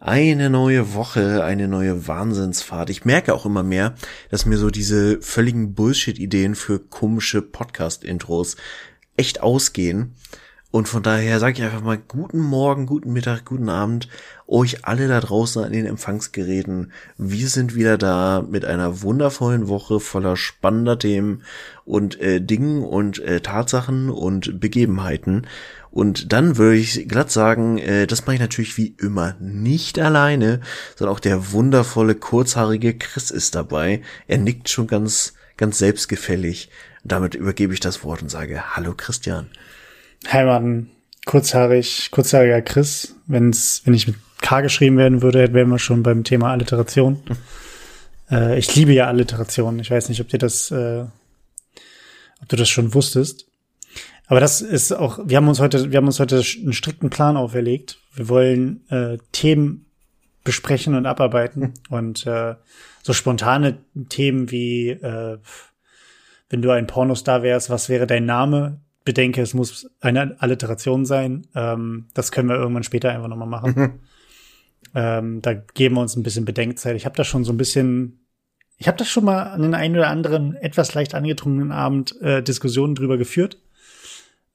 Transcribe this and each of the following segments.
Eine neue Woche, eine neue Wahnsinnsfahrt. Ich merke auch immer mehr, dass mir so diese völligen Bullshit-Ideen für komische Podcast-Intros echt ausgehen. Und von daher sage ich einfach mal guten Morgen, guten Mittag, guten Abend euch alle da draußen an den Empfangsgeräten. Wir sind wieder da mit einer wundervollen Woche voller spannender Themen und äh, Dingen und äh, Tatsachen und Begebenheiten. Und dann würde ich glatt sagen, äh, das mache ich natürlich wie immer nicht alleine, sondern auch der wundervolle, kurzhaarige Chris ist dabei. Er nickt schon ganz, ganz selbstgefällig. Damit übergebe ich das Wort und sage Hallo Christian. Hi Mann, kurzhaarig, kurzhaariger Chris. Wenn's, wenn ich mit K geschrieben werden würde, wären wir schon beim Thema Alliteration. äh, ich liebe ja Alliteration. Ich weiß nicht, ob dir das, äh, ob du das schon wusstest. Aber das ist auch, wir haben uns heute, wir haben uns heute einen strikten Plan auferlegt. Wir wollen äh, Themen besprechen und abarbeiten und äh, so spontane Themen wie äh, wenn du ein Pornostar wärst, was wäre dein Name? Bedenke, es muss eine Alliteration sein. Ähm, das können wir irgendwann später einfach nochmal machen. Mhm. Ähm, da geben wir uns ein bisschen Bedenkzeit. Ich habe da schon so ein bisschen, ich habe da schon mal an den einen oder anderen etwas leicht angetrunkenen Abend äh, Diskussionen drüber geführt.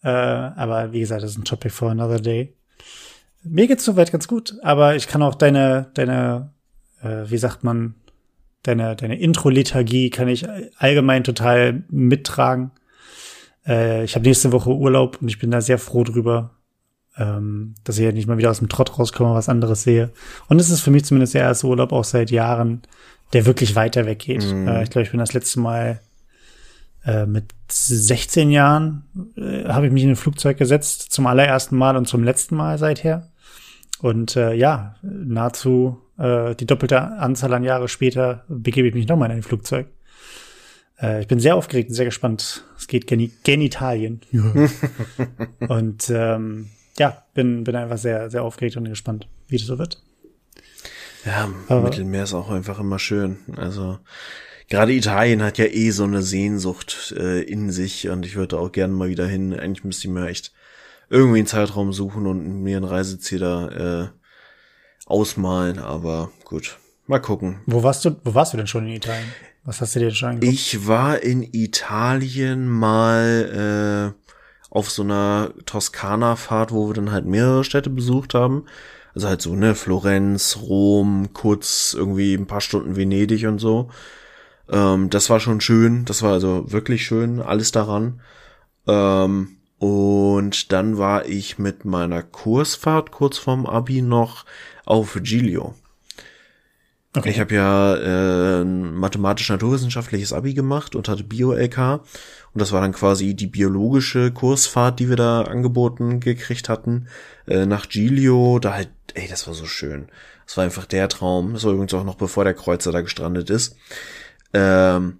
Äh, aber wie gesagt, das ist ein Topic for another day. Mir geht's soweit ganz gut, aber ich kann auch deine, deine, äh, wie sagt man, deine, deine Intro-Liturgie kann ich allgemein total mittragen. Äh, ich habe nächste Woche Urlaub und ich bin da sehr froh drüber, ähm, dass ich ja nicht mal wieder aus dem Trott rauskomme, was anderes sehe. Und es ist für mich zumindest der erste Urlaub auch seit Jahren, der wirklich weiter weggeht. Mhm. Äh, ich glaube, ich bin das letzte Mal äh, mit 16 Jahren äh, habe ich mich in ein Flugzeug gesetzt, zum allerersten Mal und zum letzten Mal seither. Und äh, ja, nahezu äh, die doppelte Anzahl an Jahre später begebe ich mich nochmal in ein Flugzeug. Äh, ich bin sehr aufgeregt und sehr gespannt. Es geht gen Genitalien. Ja. und ähm, ja, bin, bin einfach sehr, sehr aufgeregt und gespannt, wie das so wird. Ja, Aber, Mittelmeer ist auch einfach immer schön. Also gerade Italien hat ja eh so eine Sehnsucht äh, in sich und ich würde auch gerne mal wieder hin. Eigentlich müsste ich mir echt irgendwie einen Zeitraum suchen und mir ein Reiseziel da äh, ausmalen, aber gut. Mal gucken. Wo warst du, wo warst du denn schon in Italien? Was hast du dir schon angeguckt? Ich war in Italien mal äh, auf so einer Toskana-Fahrt, wo wir dann halt mehrere Städte besucht haben. Also halt so, ne, Florenz, Rom, kurz irgendwie ein paar Stunden Venedig und so. Ähm, das war schon schön. Das war also wirklich schön, alles daran. Ähm, und dann war ich mit meiner Kursfahrt kurz vorm Abi noch auf Giglio. Okay. Ich habe ja äh, ein mathematisch-naturwissenschaftliches Abi gemacht und hatte Bio-LK. Und das war dann quasi die biologische Kursfahrt, die wir da angeboten gekriegt hatten, äh, nach Giglio. Da halt, ey, das war so schön. Das war einfach der Traum. Das war übrigens auch noch bevor der Kreuzer da gestrandet ist. Ähm,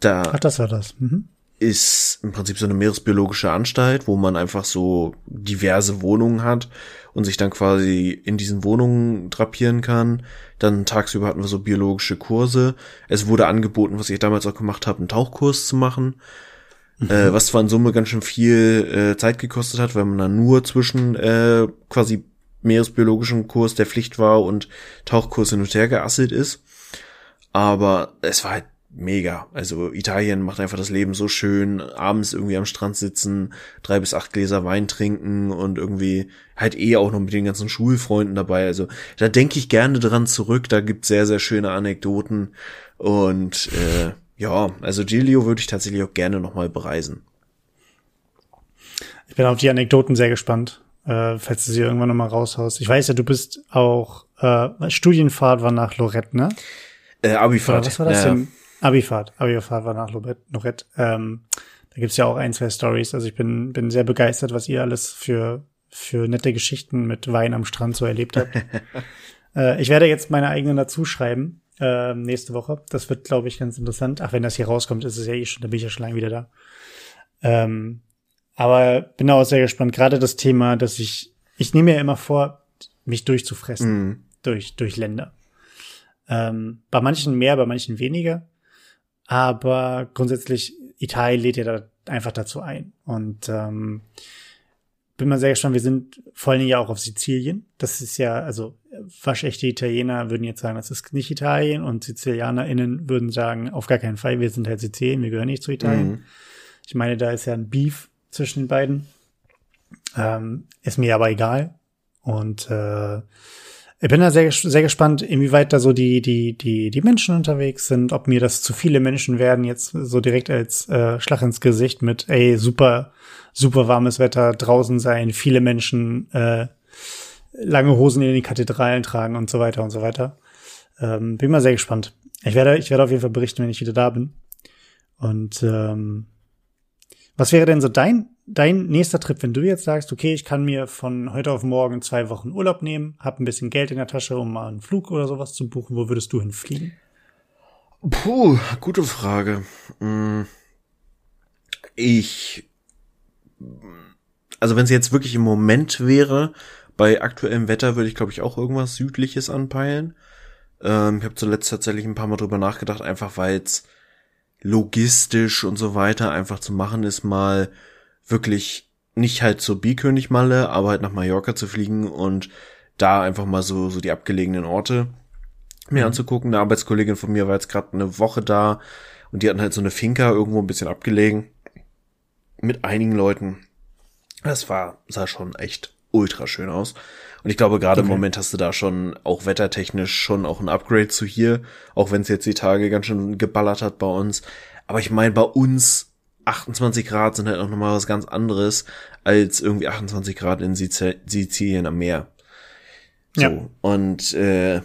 da Ach, das war das. Mhm. Ist im Prinzip so eine meeresbiologische Anstalt, wo man einfach so diverse Wohnungen hat und sich dann quasi in diesen Wohnungen drapieren kann. Dann tagsüber hatten wir so biologische Kurse. Es wurde angeboten, was ich damals auch gemacht habe, einen Tauchkurs zu machen. Mhm. Äh, was zwar in Summe ganz schön viel äh, Zeit gekostet hat, weil man dann nur zwischen äh, quasi meeresbiologischen Kurs der Pflicht war und Tauchkurs hin und her geasselt ist. Aber es war halt mega. Also Italien macht einfach das Leben so schön. Abends irgendwie am Strand sitzen, drei bis acht Gläser Wein trinken und irgendwie halt eh auch noch mit den ganzen Schulfreunden dabei. Also da denke ich gerne dran zurück. Da gibt sehr, sehr schöne Anekdoten. Und äh, ja, also Giglio würde ich tatsächlich auch gerne nochmal bereisen. Ich bin auf die Anekdoten sehr gespannt, äh, falls du sie irgendwann nochmal raushaust. Ich weiß ja, du bist auch äh, Studienfahrt war nach Lorette, ne? Äh, Abifahrt. was war das ja. denn? Abifahrt. Abifahrt war nach Lorette. Ähm, da gibt's ja auch ein, zwei Stories. Also ich bin, bin sehr begeistert, was ihr alles für, für nette Geschichten mit Wein am Strand so erlebt habt. äh, ich werde jetzt meine eigenen dazu schreiben, äh, nächste Woche. Das wird, glaube ich, ganz interessant. Ach, wenn das hier rauskommt, ist es ja eh schon, da bin ich ja schon lange wieder da. Ähm, aber bin auch sehr gespannt. Gerade das Thema, dass ich, ich nehme mir immer vor, mich durchzufressen. Mm. Durch, durch Länder. Ähm, bei manchen mehr, bei manchen weniger. Aber grundsätzlich, Italien lädt ja da einfach dazu ein. Und ähm, bin mal sehr gespannt. Wir sind vor allen Dingen ja auch auf Sizilien. Das ist ja, also waschechte Italiener würden jetzt sagen, das ist nicht Italien und SizilianerInnen würden sagen, auf gar keinen Fall, wir sind halt Sizilien, wir gehören nicht zu Italien. Mhm. Ich meine, da ist ja ein Beef zwischen den beiden. Ähm, ist mir aber egal. Und äh, ich bin da sehr, sehr gespannt, inwieweit da so die, die, die, die Menschen unterwegs sind, ob mir das zu viele Menschen werden, jetzt so direkt als äh, Schlag ins Gesicht mit, ey, super, super warmes Wetter, draußen sein, viele Menschen, äh, lange Hosen in die Kathedralen tragen und so weiter und so weiter. Ähm, bin mal sehr gespannt. Ich werde, ich werde auf jeden Fall berichten, wenn ich wieder da bin. Und ähm, was wäre denn so dein dein nächster Trip, wenn du jetzt sagst, okay, ich kann mir von heute auf morgen zwei Wochen Urlaub nehmen, hab ein bisschen Geld in der Tasche, um mal einen Flug oder sowas zu buchen, wo würdest du hinfliegen? Puh, gute Frage. Hm. Ich, also wenn es jetzt wirklich im Moment wäre, bei aktuellem Wetter würde ich glaube ich auch irgendwas Südliches anpeilen. Ähm, ich habe zuletzt tatsächlich ein paar Mal drüber nachgedacht, einfach weil es logistisch und so weiter einfach zu machen ist, mal wirklich nicht halt zur Bierkönigmalle, aber halt nach Mallorca zu fliegen und da einfach mal so, so die abgelegenen Orte mir mhm. anzugucken. Eine Arbeitskollegin von mir war jetzt gerade eine Woche da und die hatten halt so eine Finca irgendwo ein bisschen abgelegen mit einigen Leuten. Das war, sah schon echt ultra schön aus. Und ich glaube, gerade okay. im Moment hast du da schon auch wettertechnisch schon auch ein Upgrade zu hier, auch wenn es jetzt die Tage ganz schön geballert hat bei uns. Aber ich meine, bei uns 28 Grad sind halt auch nochmal was ganz anderes als irgendwie 28 Grad in Sizilien am Meer. So. Ja. Und äh,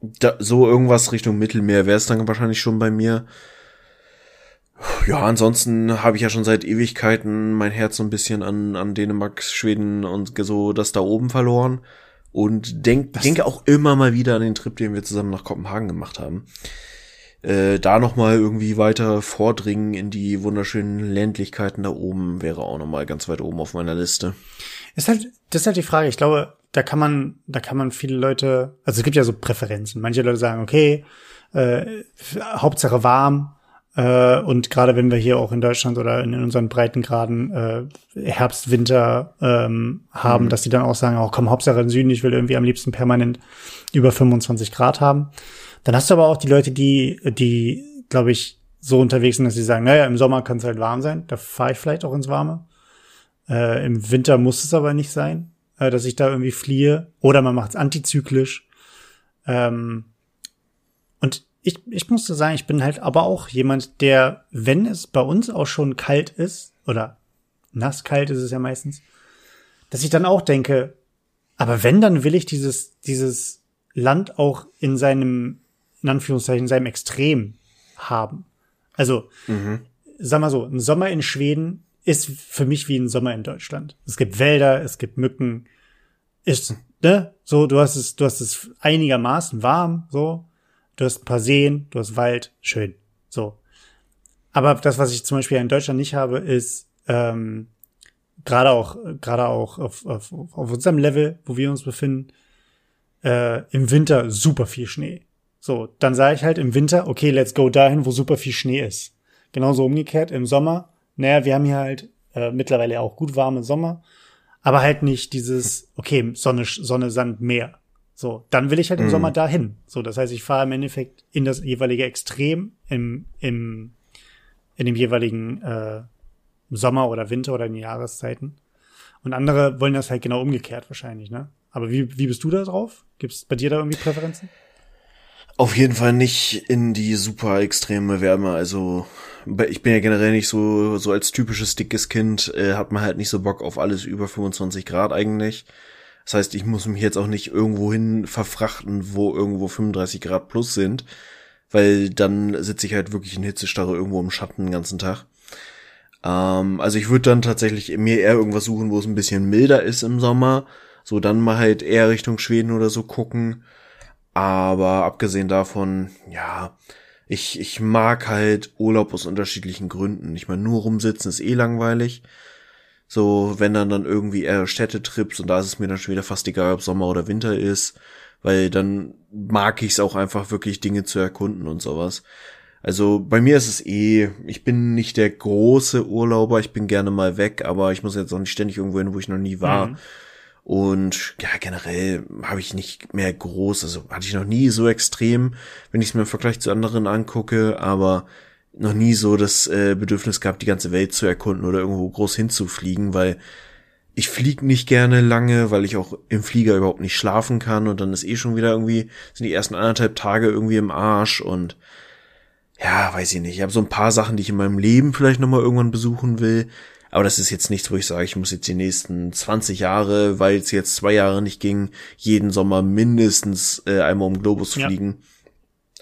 da, so irgendwas Richtung Mittelmeer wäre es dann wahrscheinlich schon bei mir. Ja, ansonsten habe ich ja schon seit Ewigkeiten mein Herz so ein bisschen an, an Dänemark, Schweden und so das da oben verloren. Und denk, denke auch immer mal wieder an den Trip, den wir zusammen nach Kopenhagen gemacht haben äh, da noch mal irgendwie weiter vordringen in die wunderschönen Ländlichkeiten da oben wäre auch noch mal ganz weit oben auf meiner Liste. Ist halt, das ist halt die Frage. Ich glaube, da kann man, da kann man viele Leute, also es gibt ja so Präferenzen. Manche Leute sagen, okay, äh, Hauptsache warm. Äh, und gerade wenn wir hier auch in Deutschland oder in, unseren Breitengraden äh, Herbst, Winter ähm, haben, mhm. dass die dann auch sagen, auch oh, komm, Hauptsache im Süden, ich will irgendwie am liebsten permanent über 25 Grad haben. Dann hast du aber auch die Leute, die, die, glaube ich, so unterwegs sind, dass sie sagen, naja, im Sommer kann es halt warm sein, da fahre ich vielleicht auch ins Warme. Äh, Im Winter muss es aber nicht sein, äh, dass ich da irgendwie fliehe. Oder man macht es antizyklisch. Ähm, und ich, ich musste sagen, ich bin halt aber auch jemand, der, wenn es bei uns auch schon kalt ist, oder nass kalt ist es ja meistens, dass ich dann auch denke, aber wenn, dann will ich dieses, dieses Land auch in seinem in Anführungszeichen seinem Extrem haben. Also, mhm. sag mal so, ein Sommer in Schweden ist für mich wie ein Sommer in Deutschland. Es gibt Wälder, es gibt Mücken, ist, ne, so, du hast es, du hast es einigermaßen warm, so, du hast ein paar Seen, du hast Wald, schön, so. Aber das, was ich zum Beispiel in Deutschland nicht habe, ist, ähm, gerade auch, gerade auch auf, auf, auf unserem Level, wo wir uns befinden, äh, im Winter super viel Schnee. So, dann sage ich halt im Winter, okay, let's go dahin, wo super viel Schnee ist. Genauso umgekehrt im Sommer. Naja, wir haben hier halt äh, mittlerweile auch gut warme Sommer, aber halt nicht dieses, okay, Sonne, Sonne, Sand, Meer. So, dann will ich halt im mhm. Sommer dahin. So, das heißt, ich fahre im Endeffekt in das jeweilige Extrem im, im, in dem jeweiligen äh, Sommer oder Winter oder in den Jahreszeiten. Und andere wollen das halt genau umgekehrt wahrscheinlich, ne? Aber wie, wie bist du da drauf? Gibt es bei dir da irgendwie Präferenzen? Auf jeden Fall nicht in die super extreme Wärme. Also ich bin ja generell nicht so so als typisches dickes Kind äh, hat man halt nicht so Bock auf alles über 25 Grad eigentlich. Das heißt, ich muss mich jetzt auch nicht irgendwo hin verfrachten, wo irgendwo 35 Grad plus sind, weil dann sitze ich halt wirklich in Hitzestarre irgendwo im Schatten den ganzen Tag. Ähm, also ich würde dann tatsächlich mir eher irgendwas suchen, wo es ein bisschen milder ist im Sommer. So dann mal halt eher Richtung Schweden oder so gucken aber abgesehen davon, ja, ich, ich mag halt Urlaub aus unterschiedlichen Gründen. Ich meine, nur rumsitzen ist eh langweilig. So, wenn dann dann irgendwie eher Städtetrips und da ist es mir dann schon wieder fast egal, ob Sommer oder Winter ist, weil dann mag ich es auch einfach wirklich Dinge zu erkunden und sowas. Also bei mir ist es eh, ich bin nicht der große Urlauber, ich bin gerne mal weg, aber ich muss jetzt auch nicht ständig irgendwo hin, wo ich noch nie war. Mhm. Und ja, generell habe ich nicht mehr groß, also hatte ich noch nie so extrem, wenn ich es mir im Vergleich zu anderen angucke, aber noch nie so das äh, Bedürfnis gehabt, die ganze Welt zu erkunden oder irgendwo groß hinzufliegen, weil ich flieg nicht gerne lange, weil ich auch im Flieger überhaupt nicht schlafen kann und dann ist eh schon wieder irgendwie, sind die ersten anderthalb Tage irgendwie im Arsch und ja, weiß ich nicht. Ich habe so ein paar Sachen, die ich in meinem Leben vielleicht nochmal irgendwann besuchen will, aber das ist jetzt nichts, wo ich sage, ich muss jetzt die nächsten 20 Jahre, weil es jetzt zwei Jahre nicht ging, jeden Sommer mindestens äh, einmal um Globus fliegen. Ja.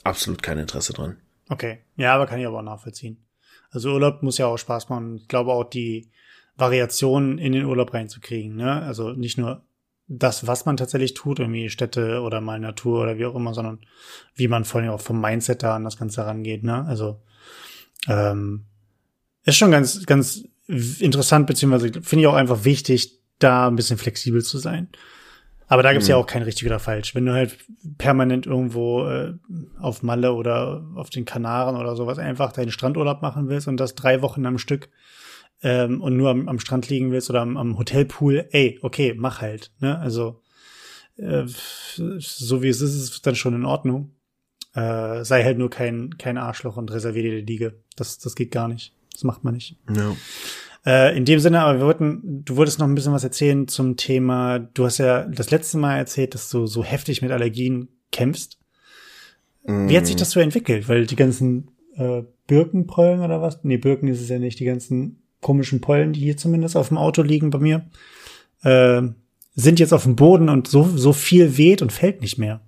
Absolut kein Interesse dran. Okay. Ja, aber kann ich aber auch nachvollziehen. Also Urlaub muss ja auch Spaß machen. Ich glaube auch die Variationen in den Urlaub reinzukriegen. Ne? Also nicht nur das, was man tatsächlich tut, irgendwie Städte oder mal Natur oder wie auch immer, sondern wie man vor allem auch vom Mindset da an das Ganze rangeht. Ne? Also ähm, ist schon ganz, ganz interessant, beziehungsweise finde ich auch einfach wichtig, da ein bisschen flexibel zu sein. Aber da gibt's mhm. ja auch kein richtig oder falsch. Wenn du halt permanent irgendwo äh, auf Malle oder auf den Kanaren oder sowas einfach deinen Strandurlaub machen willst und das drei Wochen am Stück ähm, und nur am, am Strand liegen willst oder am, am Hotelpool, ey, okay, mach halt. Ne? Also äh, so wie es ist, ist es dann schon in Ordnung. Äh, sei halt nur kein, kein Arschloch und reservier dir die Liege. Das, das geht gar nicht. Das macht man nicht. Ja. Äh, in dem Sinne, aber wir wollten, du wolltest noch ein bisschen was erzählen zum Thema, du hast ja das letzte Mal erzählt, dass du so heftig mit Allergien kämpfst. Mm. Wie hat sich das so entwickelt? Weil die ganzen äh, Birkenpollen oder was? Nee, Birken ist es ja nicht, die ganzen komischen Pollen, die hier zumindest auf dem Auto liegen bei mir, äh, sind jetzt auf dem Boden und so, so viel weht und fällt nicht mehr.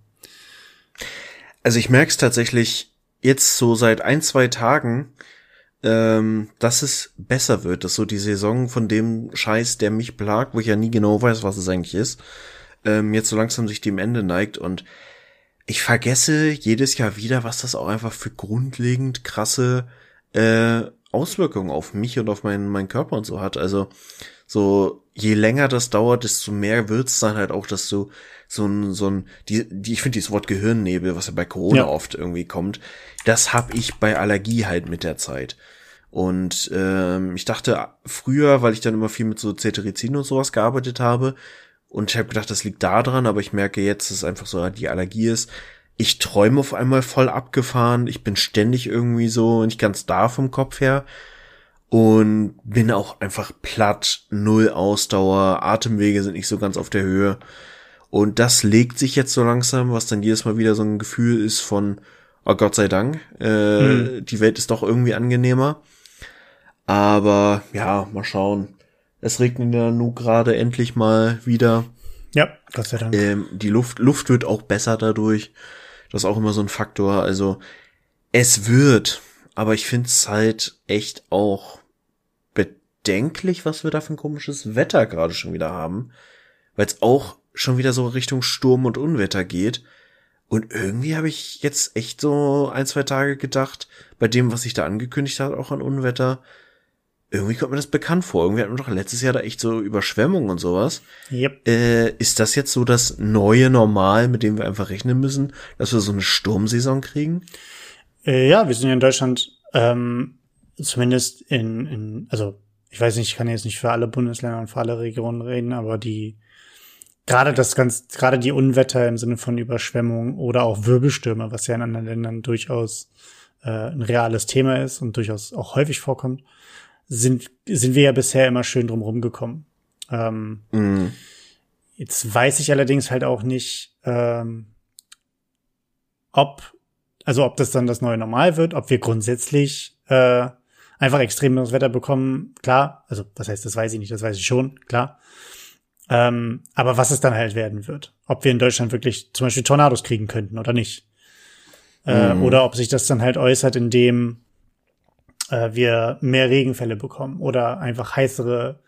Also ich merke es tatsächlich jetzt so seit ein, zwei Tagen, ähm, dass es besser wird, dass so die Saison von dem Scheiß, der mich plagt, wo ich ja nie genau weiß, was es eigentlich ist, ähm, jetzt so langsam sich dem Ende neigt und ich vergesse jedes Jahr wieder, was das auch einfach für grundlegend krasse äh, Auswirkungen auf mich und auf meinen, meinen Körper und so hat. Also so je länger das dauert, desto mehr wird's dann halt auch, dass du so ein, so ein, die, die ich finde dieses Wort Gehirnnebel, was ja bei Corona ja. oft irgendwie kommt, das hab ich bei Allergie halt mit der Zeit. Und ähm, ich dachte früher, weil ich dann immer viel mit so Cetirizin und sowas gearbeitet habe, und ich habe gedacht, das liegt da dran, aber ich merke jetzt, dass es einfach so die Allergie ist. Ich träume auf einmal voll abgefahren. Ich bin ständig irgendwie so nicht ganz da vom Kopf her. Und bin auch einfach platt, null Ausdauer, Atemwege sind nicht so ganz auf der Höhe. Und das legt sich jetzt so langsam, was dann jedes Mal wieder so ein Gefühl ist von, oh Gott sei Dank, äh, mhm. die Welt ist doch irgendwie angenehmer. Aber ja, mal schauen. Es regnet ja nun gerade endlich mal wieder. Ja, Gott sei Dank. Ähm, die Luft, Luft wird auch besser dadurch. Das ist auch immer so ein Faktor. Also es wird, aber ich finde es halt echt auch bedenklich, was wir da für ein komisches Wetter gerade schon wieder haben. Weil es auch schon wieder so Richtung Sturm und Unwetter geht. Und irgendwie habe ich jetzt echt so ein, zwei Tage gedacht, bei dem, was sich da angekündigt hat, auch an Unwetter, irgendwie kommt mir das bekannt vor. Irgendwie hatten wir doch letztes Jahr da echt so Überschwemmungen und sowas. Yep. Äh, ist das jetzt so das neue Normal, mit dem wir einfach rechnen müssen, dass wir so eine Sturmsaison kriegen? Äh, ja, wir sind ja in Deutschland ähm, zumindest in, in, also ich weiß nicht, ich kann jetzt nicht für alle Bundesländer und für alle Regionen reden, aber die gerade das ganz, gerade die Unwetter im Sinne von Überschwemmung oder auch Wirbelstürme, was ja in anderen Ländern durchaus äh, ein reales Thema ist und durchaus auch häufig vorkommt, sind, sind wir ja bisher immer schön drum rumgekommen. Ähm, mm. Jetzt weiß ich allerdings halt auch nicht, ähm, ob, also ob das dann das neue Normal wird, ob wir grundsätzlich äh, einfach extremes Wetter bekommen, klar, also was heißt, das weiß ich nicht, das weiß ich schon, klar. Ähm, aber was es dann halt werden wird. Ob wir in Deutschland wirklich zum Beispiel Tornados kriegen könnten oder nicht. Äh, mm. Oder ob sich das dann halt äußert, indem äh, wir mehr Regenfälle bekommen oder einfach heißere,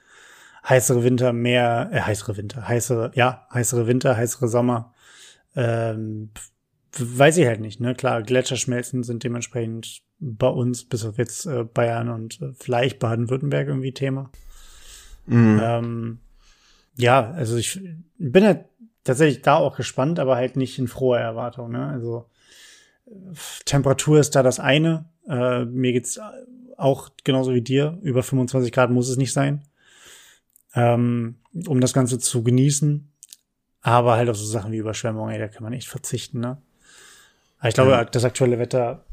heißere Winter, mehr, äh, heißere Winter, heißere, ja, heißere Winter, heißere Sommer. Ähm, weiß ich halt nicht, ne? Klar, Gletscherschmelzen sind dementsprechend bei uns, bis auf jetzt äh, Bayern und äh, vielleicht Baden-Württemberg irgendwie Thema. Mhm. Ähm, ja, also ich bin halt tatsächlich da auch gespannt, aber halt nicht in froher Erwartung, ne? Also Temperatur ist da das eine. Äh, mir geht's auch genauso wie dir. Über 25 Grad muss es nicht sein, ähm, um das Ganze zu genießen. Aber halt auf so Sachen wie Überschwemmungen, ey, da kann man echt verzichten, ne? Aber ich glaube, ja. das aktuelle Wetter,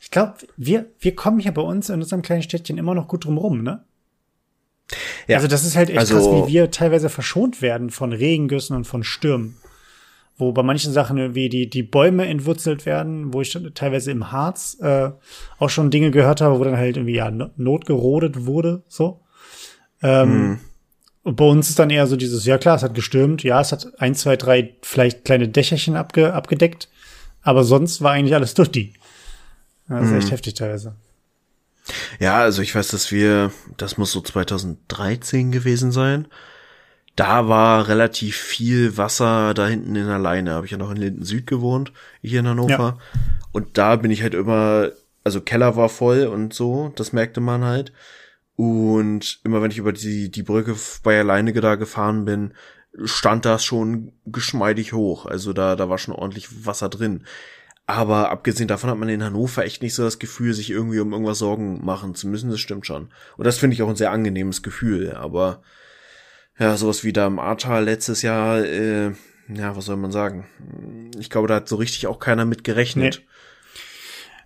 ich glaube, wir, wir kommen hier bei uns in unserem kleinen Städtchen immer noch gut drum rum, ne? Ja. Also das ist halt echt also, krass, wie wir teilweise verschont werden von Regengüssen und von Stürmen. Wo bei manchen Sachen irgendwie die, die Bäume entwurzelt werden, wo ich teilweise im Harz äh, auch schon Dinge gehört habe, wo dann halt irgendwie ja notgerodet wurde, so. Ähm, mhm. Und bei uns ist dann eher so dieses, ja klar, es hat gestürmt, ja, es hat ein, zwei, drei vielleicht kleine Dächerchen abge, abgedeckt, aber sonst war eigentlich alles durch die. Das ist mhm. echt heftig teilweise. Ja, also ich weiß, dass wir, das muss so 2013 gewesen sein. Da war relativ viel Wasser da hinten in der Leine. Habe ich ja noch in Linden Süd gewohnt, hier in Hannover. Ja. Und da bin ich halt immer, also Keller war voll und so, das merkte man halt. Und immer wenn ich über die, die Brücke bei der Leine da gefahren bin, stand das schon geschmeidig hoch. Also da, da war schon ordentlich Wasser drin. Aber abgesehen davon hat man in Hannover echt nicht so das Gefühl, sich irgendwie um irgendwas Sorgen machen zu müssen. Das stimmt schon. Und das finde ich auch ein sehr angenehmes Gefühl. Aber ja, sowas wie da im Ahrtal letztes Jahr, äh, ja, was soll man sagen? Ich glaube, da hat so richtig auch keiner mit gerechnet.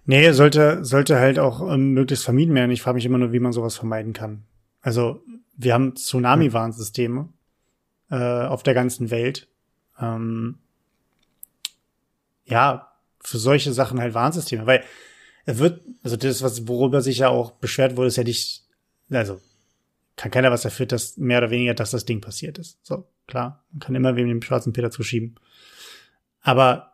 Nee, nee sollte, sollte halt auch ähm, möglichst vermieden werden. Ich frage mich immer nur, wie man sowas vermeiden kann. Also, wir haben Tsunami-Warnsysteme äh, auf der ganzen Welt. Ähm, ja, für solche Sachen halt Warnsysteme, weil es wird, also das, was, worüber sich ja auch beschwert wurde, ist ja nicht, also kann keiner was dafür, dass mehr oder weniger, dass das Ding passiert ist. So, klar, man kann immer wem den schwarzen Peter zuschieben. Aber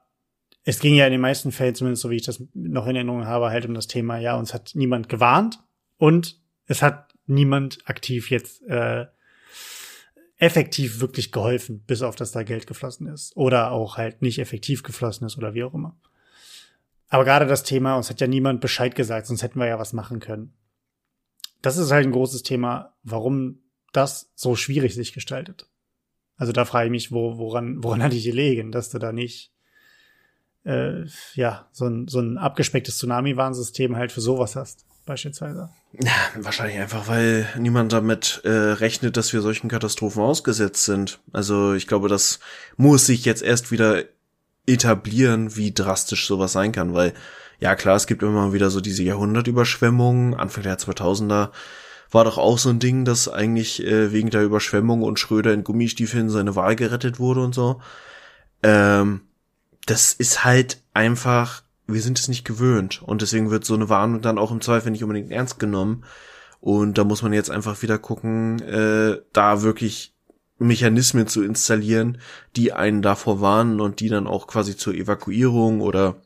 es ging ja in den meisten Fällen, zumindest so wie ich das noch in Erinnerung habe, halt um das Thema, ja, uns hat niemand gewarnt und es hat niemand aktiv jetzt äh, effektiv wirklich geholfen, bis auf dass da Geld geflossen ist. Oder auch halt nicht effektiv geflossen ist oder wie auch immer. Aber gerade das Thema, uns hat ja niemand Bescheid gesagt, sonst hätten wir ja was machen können. Das ist halt ein großes Thema, warum das so schwierig sich gestaltet. Also da frage ich mich, wo, woran, woran hatte ich gelegen, dass du da nicht äh, ja so ein, so ein abgespecktes Tsunami-Warnsystem halt für sowas hast, beispielsweise. Ja, wahrscheinlich einfach, weil niemand damit äh, rechnet, dass wir solchen Katastrophen ausgesetzt sind. Also ich glaube, das muss sich jetzt erst wieder etablieren, wie drastisch sowas sein kann, weil ja klar, es gibt immer wieder so diese Jahrhundertüberschwemmungen, Anfang der 2000er war doch auch so ein Ding, dass eigentlich äh, wegen der Überschwemmung und Schröder in Gummistiefeln seine Wahl gerettet wurde und so. Ähm, das ist halt einfach, wir sind es nicht gewöhnt und deswegen wird so eine Warnung dann auch im Zweifel nicht unbedingt ernst genommen. Und da muss man jetzt einfach wieder gucken, äh, da wirklich Mechanismen zu installieren, die einen davor warnen und die dann auch quasi zur Evakuierung oder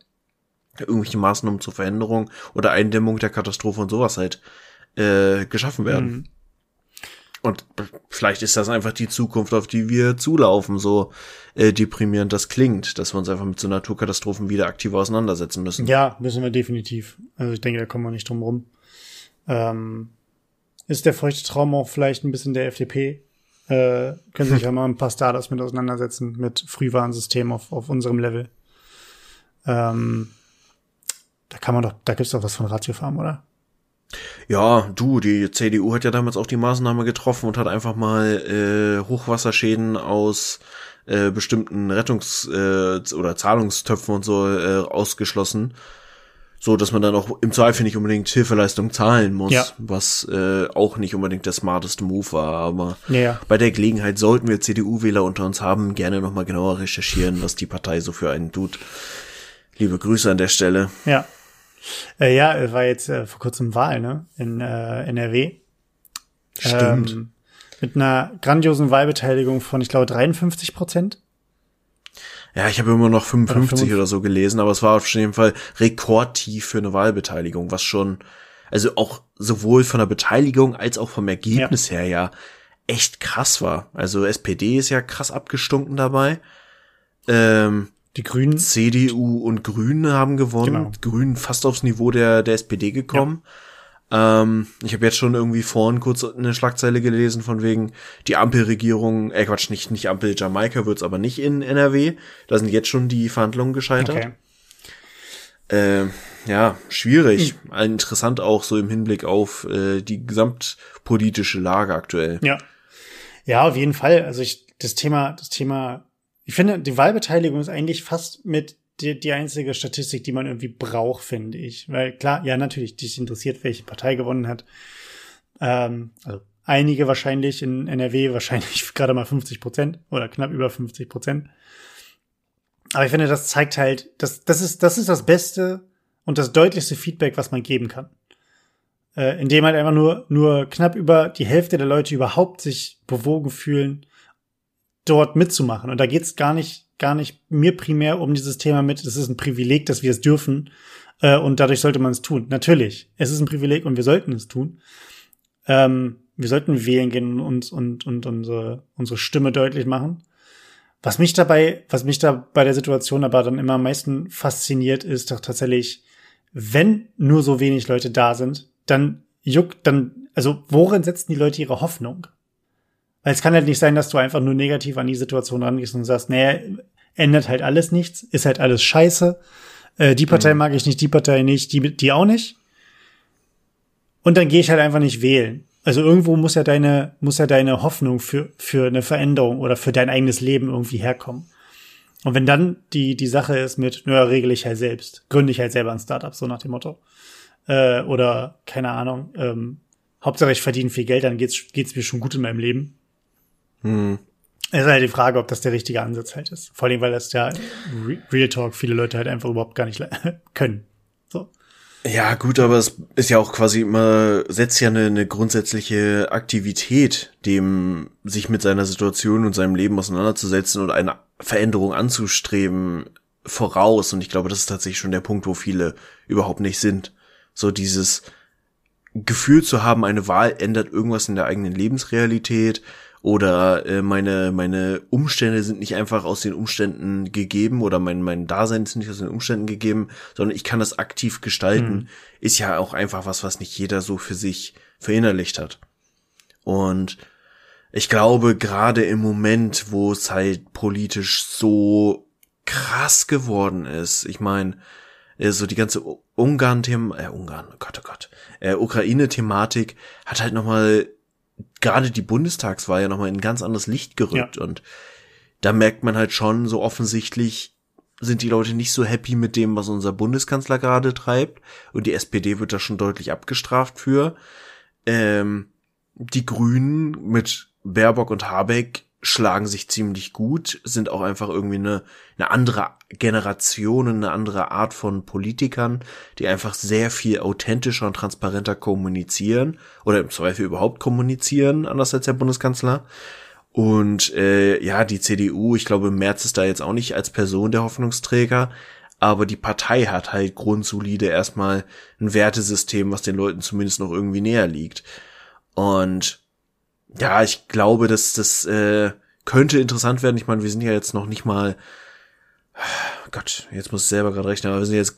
irgendwelche Maßnahmen zur Veränderung oder Eindämmung der Katastrophe und sowas halt äh, geschaffen werden. Mhm. Und vielleicht ist das einfach die Zukunft, auf die wir zulaufen, so äh, deprimierend das klingt, dass wir uns einfach mit so Naturkatastrophen wieder aktiv auseinandersetzen müssen. Ja, müssen wir definitiv. Also ich denke, da kommen wir nicht drum rum. Ähm, ist der feuchte Traum auch vielleicht ein bisschen der FDP? Äh, können sich ja mal ein paar Startups mit auseinandersetzen, mit Frühwarnsystem auf, auf unserem Level. Ähm, da kann man doch, da gibt's doch was von Ratiofarm, oder? Ja, du, die CDU hat ja damals auch die Maßnahme getroffen und hat einfach mal äh, Hochwasserschäden aus äh, bestimmten Rettungs- äh, oder Zahlungstöpfen und so äh, ausgeschlossen so dass man dann auch im Zweifel nicht unbedingt Hilfeleistung zahlen muss, ja. was äh, auch nicht unbedingt der smarteste Move war. Aber ja. bei der Gelegenheit sollten wir CDU-Wähler unter uns haben, gerne nochmal genauer recherchieren, was die Partei so für einen tut. Liebe Grüße an der Stelle. Ja. Äh, ja, war jetzt äh, vor kurzem Wahl, ne? In äh, NRW. Stimmt. Ähm, mit einer grandiosen Wahlbeteiligung von, ich glaube, 53 Prozent. Ja, ich habe immer noch 55 oder, oder so gelesen, aber es war auf jeden Fall rekordtief für eine Wahlbeteiligung, was schon, also auch sowohl von der Beteiligung als auch vom Ergebnis ja. her ja echt krass war. Also SPD ist ja krass abgestunken dabei. Ähm, die Grünen. CDU und Grüne haben gewonnen. Genau. Grünen fast aufs Niveau der, der SPD gekommen. Ja. Ähm, ich habe jetzt schon irgendwie vorhin kurz eine Schlagzeile gelesen von wegen die Ampelregierung, äh Quatsch, nicht, nicht Ampel Jamaika wird's aber nicht in NRW. Da sind jetzt schon die Verhandlungen gescheitert. Okay. Äh, ja, schwierig. Mhm. Interessant auch so im Hinblick auf äh, die gesamtpolitische Lage aktuell. Ja. Ja, auf jeden Fall. Also ich, das Thema, das Thema, ich finde, die Wahlbeteiligung ist eigentlich fast mit die, die einzige Statistik, die man irgendwie braucht, finde ich. Weil klar, ja, natürlich, dich interessiert, welche Partei gewonnen hat. Ähm, also einige wahrscheinlich in NRW, wahrscheinlich gerade mal 50 Prozent oder knapp über 50 Prozent. Aber ich finde, das zeigt halt, das, das ist, das ist das Beste und das deutlichste Feedback, was man geben kann. Äh, indem halt einfach nur, nur knapp über die Hälfte der Leute überhaupt sich bewogen fühlen, dort mitzumachen. Und da geht's gar nicht, gar nicht mir primär um dieses Thema mit, es ist ein Privileg, dass wir es dürfen. Äh, und dadurch sollte man es tun. Natürlich, es ist ein Privileg und wir sollten es tun. Ähm, wir sollten wählen gehen und, und, und unsere, unsere Stimme deutlich machen. Was mich dabei, was mich da bei der Situation aber dann immer am meisten fasziniert, ist doch tatsächlich, wenn nur so wenig Leute da sind, dann juckt, dann, also worin setzen die Leute ihre Hoffnung? Weil es kann halt nicht sein, dass du einfach nur negativ an die Situation rangehst und sagst, naja, ändert halt alles nichts, ist halt alles scheiße. Äh, die Partei mhm. mag ich nicht, die Partei nicht, die, die auch nicht. Und dann gehe ich halt einfach nicht wählen. Also irgendwo muss ja deine, muss ja deine Hoffnung für, für eine Veränderung oder für dein eigenes Leben irgendwie herkommen. Und wenn dann die, die Sache ist mit, naja, regel ich halt selbst, gründe ich halt selber ein Startup, so nach dem Motto. Äh, oder, keine Ahnung, ähm, Hauptsache ich verdiene viel Geld, dann geht's, geht's mir schon gut in meinem Leben. Hm. Es ist halt die Frage, ob das der richtige Ansatz halt ist. Vor allem, weil das ja Real Talk viele Leute halt einfach überhaupt gar nicht können. So. Ja, gut, aber es ist ja auch quasi immer, setzt ja eine, eine grundsätzliche Aktivität, dem sich mit seiner Situation und seinem Leben auseinanderzusetzen und eine Veränderung anzustreben, voraus. Und ich glaube, das ist tatsächlich schon der Punkt, wo viele überhaupt nicht sind. So dieses Gefühl zu haben, eine Wahl ändert irgendwas in der eigenen Lebensrealität oder äh, meine meine Umstände sind nicht einfach aus den Umständen gegeben oder mein mein Dasein ist nicht aus den Umständen gegeben, sondern ich kann das aktiv gestalten, mhm. ist ja auch einfach was, was nicht jeder so für sich verinnerlicht hat. Und ich glaube, gerade im Moment, wo es halt politisch so krass geworden ist, ich meine, äh, so die ganze Ungarn-Thema, äh, Ungarn, oh Gott, oh Gott, äh, Ukraine-Thematik hat halt nochmal gerade die Bundestagswahl ja nochmal in ein ganz anderes Licht gerückt ja. und da merkt man halt schon so offensichtlich sind die Leute nicht so happy mit dem, was unser Bundeskanzler gerade treibt und die SPD wird da schon deutlich abgestraft für. Ähm, die Grünen mit Baerbock und Habeck schlagen sich ziemlich gut, sind auch einfach irgendwie eine, eine andere Generation, eine andere Art von Politikern, die einfach sehr viel authentischer und transparenter kommunizieren oder im Zweifel überhaupt kommunizieren, anders als der Bundeskanzler. Und äh, ja, die CDU, ich glaube, Merz ist da jetzt auch nicht als Person der Hoffnungsträger, aber die Partei hat halt grundsolide erstmal ein Wertesystem, was den Leuten zumindest noch irgendwie näher liegt. Und ja, ich glaube, dass das äh, könnte interessant werden. Ich meine, wir sind ja jetzt noch nicht mal, Gott, jetzt muss ich selber gerade rechnen, aber wir sind jetzt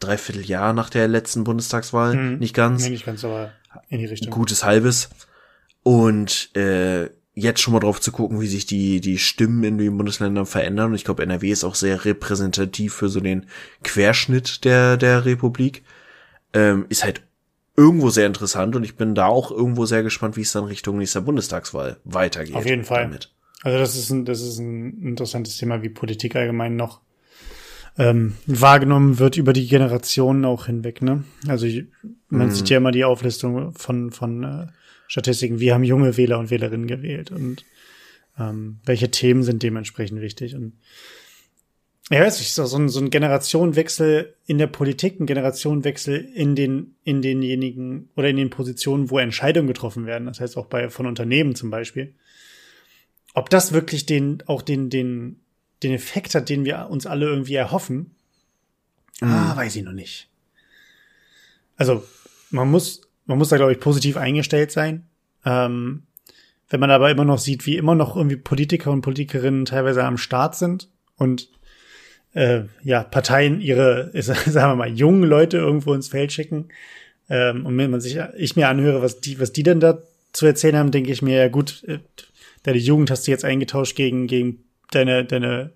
dreiviertel Jahr nach der letzten Bundestagswahl, hm. nicht ganz. Nee, nicht ganz, aber in die Richtung. Gutes halbes. Und äh, jetzt schon mal drauf zu gucken, wie sich die, die Stimmen in den Bundesländern verändern. Und ich glaube, NRW ist auch sehr repräsentativ für so den Querschnitt der, der Republik. Ähm, ist halt irgendwo sehr interessant und ich bin da auch irgendwo sehr gespannt, wie es dann Richtung nächster Bundestagswahl weitergeht. Auf jeden Fall. Damit. Also das ist ein, das ist ein interessantes Thema, wie Politik allgemein noch ähm, wahrgenommen wird über die Generationen auch hinweg. Ne? Also man mhm. sieht ja immer die Auflistung von von äh, Statistiken. Wir haben junge Wähler und Wählerinnen gewählt und ähm, welche Themen sind dementsprechend wichtig und ja, es ist so ein, so ein Generationenwechsel in der Politik, ein Generationenwechsel in den, in denjenigen oder in den Positionen, wo Entscheidungen getroffen werden. Das heißt auch bei, von Unternehmen zum Beispiel. Ob das wirklich den, auch den, den, den Effekt hat, den wir uns alle irgendwie erhoffen, ah, mhm. ah, weiß ich noch nicht. Also, man muss, man muss da, glaube ich, positiv eingestellt sein. Ähm, wenn man aber immer noch sieht, wie immer noch irgendwie Politiker und Politikerinnen teilweise am Start sind und äh, ja, Parteien ihre, sagen wir mal, jungen Leute irgendwo ins Feld schicken. Ähm, und wenn man sich, ich mir anhöre, was die, was die denn da zu erzählen haben, denke ich mir, ja gut, äh, deine Jugend hast du jetzt eingetauscht gegen, gegen deine, deine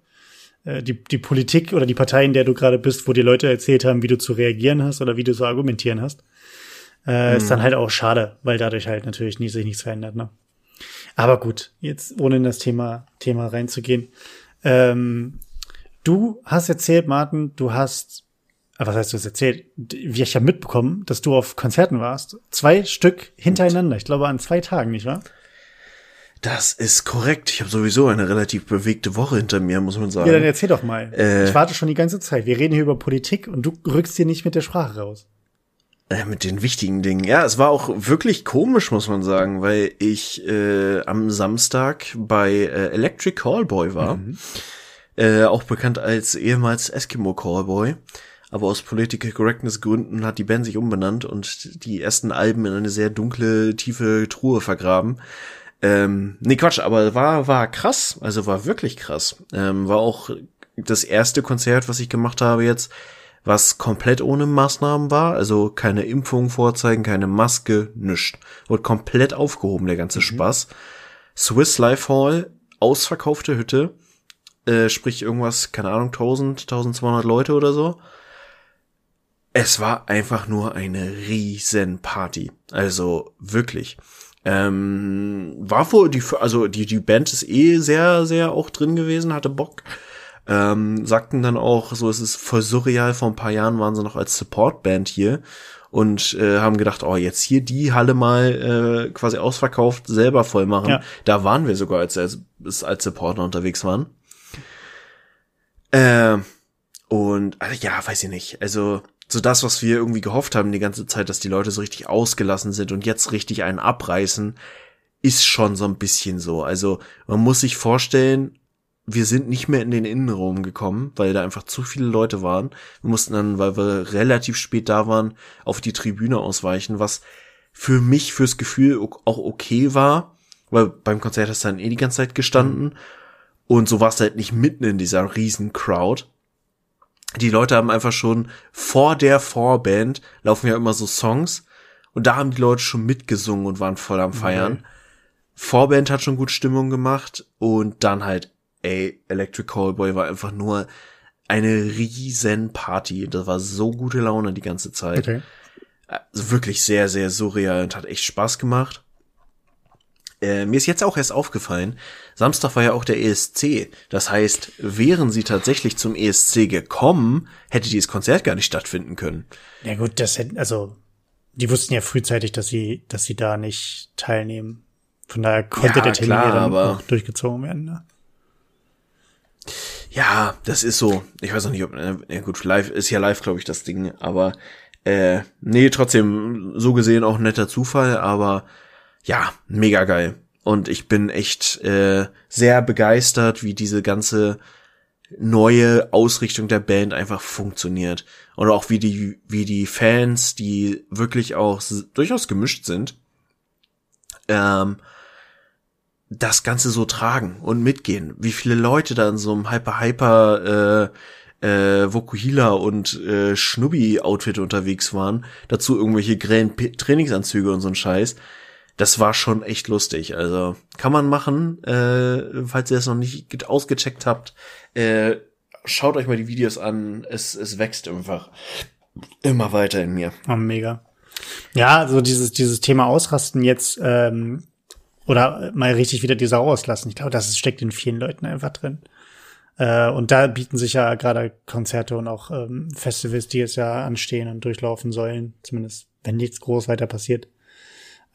äh, die, die Politik oder die Partei, in der du gerade bist, wo dir Leute erzählt haben, wie du zu reagieren hast oder wie du so argumentieren hast, äh, mhm. ist dann halt auch schade, weil dadurch halt natürlich nie, sich nichts verändert. Ne? Aber gut, jetzt ohne in das Thema, Thema reinzugehen. Ähm, du hast erzählt, Martin, du hast, äh, was heißt du hast erzählt? Wie ich habe mitbekommen, dass du auf Konzerten warst. Zwei Stück hintereinander. Ich glaube an zwei Tagen, nicht wahr? Das ist korrekt. Ich habe sowieso eine relativ bewegte Woche hinter mir, muss man sagen. Ja, dann erzähl doch mal. Äh, ich warte schon die ganze Zeit. Wir reden hier über Politik und du rückst hier nicht mit der Sprache raus. Äh, mit den wichtigen Dingen. Ja, es war auch wirklich komisch, muss man sagen, weil ich äh, am Samstag bei äh, Electric Callboy war. Mhm. Äh, auch bekannt als ehemals Eskimo Callboy. Aber aus Political Correctness Gründen hat die Band sich umbenannt und die ersten Alben in eine sehr dunkle, tiefe Truhe vergraben. Ähm, nee, Quatsch, aber war, war krass. Also war wirklich krass. Ähm, war auch das erste Konzert, was ich gemacht habe jetzt, was komplett ohne Maßnahmen war. Also keine Impfung vorzeigen, keine Maske, nischt. Wurde komplett aufgehoben, der ganze mhm. Spaß. Swiss Life Hall, ausverkaufte Hütte. Äh, sprich irgendwas, keine Ahnung, 1000, 1200 Leute oder so. Es war einfach nur eine riesen Party. Also wirklich. Ähm, war wohl die, also die, die Band ist eh sehr, sehr auch drin gewesen, hatte Bock. Ähm, sagten dann auch, so es ist voll surreal, vor ein paar Jahren waren sie noch als Supportband hier und äh, haben gedacht, oh, jetzt hier die Halle mal äh, quasi ausverkauft selber voll machen. Ja. Da waren wir sogar, als, als, als Supporter unterwegs waren. Äh, und also, ja, weiß ich nicht. Also so das, was wir irgendwie gehofft haben die ganze Zeit, dass die Leute so richtig ausgelassen sind und jetzt richtig einen abreißen, ist schon so ein bisschen so. Also man muss sich vorstellen, wir sind nicht mehr in den Innenraum gekommen, weil da einfach zu viele Leute waren. Wir mussten dann, weil wir relativ spät da waren, auf die Tribüne ausweichen, was für mich fürs Gefühl auch okay war, weil beim Konzert hast du dann eh die ganze Zeit gestanden und so warst du halt nicht mitten in dieser riesen Crowd die Leute haben einfach schon vor der Vorband laufen ja immer so Songs und da haben die Leute schon mitgesungen und waren voll am Feiern. Okay. Vorband hat schon gut Stimmung gemacht und dann halt, ey, Electric Callboy war einfach nur eine riesen Party. Das war so gute Laune die ganze Zeit. Okay. Also wirklich sehr, sehr surreal und hat echt Spaß gemacht. Äh, mir ist jetzt auch erst aufgefallen, Samstag war ja auch der ESC. Das heißt, wären sie tatsächlich zum ESC gekommen, hätte dieses Konzert gar nicht stattfinden können. Ja gut, das hätten, also, die wussten ja frühzeitig, dass sie, dass sie da nicht teilnehmen. Von daher konnte ja, der Termin klar, ja dann aber, auch durchgezogen werden, ne? Ja, das ist so. Ich weiß auch nicht, ob, äh, ja gut, live ist ja live, glaube ich, das Ding, aber äh, nee, trotzdem so gesehen auch netter Zufall, aber ja, mega geil. Und ich bin echt äh, sehr begeistert, wie diese ganze neue Ausrichtung der Band einfach funktioniert. Und auch wie die, wie die Fans, die wirklich auch durchaus gemischt sind, ähm, das Ganze so tragen und mitgehen. Wie viele Leute da in so einem Hyper-Hyper äh, äh, Vokuhila und äh, Schnubbi-Outfit unterwegs waren. Dazu irgendwelche grellen Trainingsanzüge und so ein Scheiß das war schon echt lustig. Also kann man machen, äh, falls ihr es noch nicht ausgecheckt habt. Äh, schaut euch mal die Videos an. Es, es wächst einfach immer weiter in mir. Oh, mega. Ja, also dieses, dieses Thema Ausrasten jetzt ähm, oder mal richtig wieder die Sau auslassen. Ich glaube, das steckt in vielen Leuten einfach drin. Äh, und da bieten sich ja gerade Konzerte und auch ähm, Festivals, die jetzt ja anstehen und durchlaufen sollen, zumindest wenn nichts groß weiter passiert,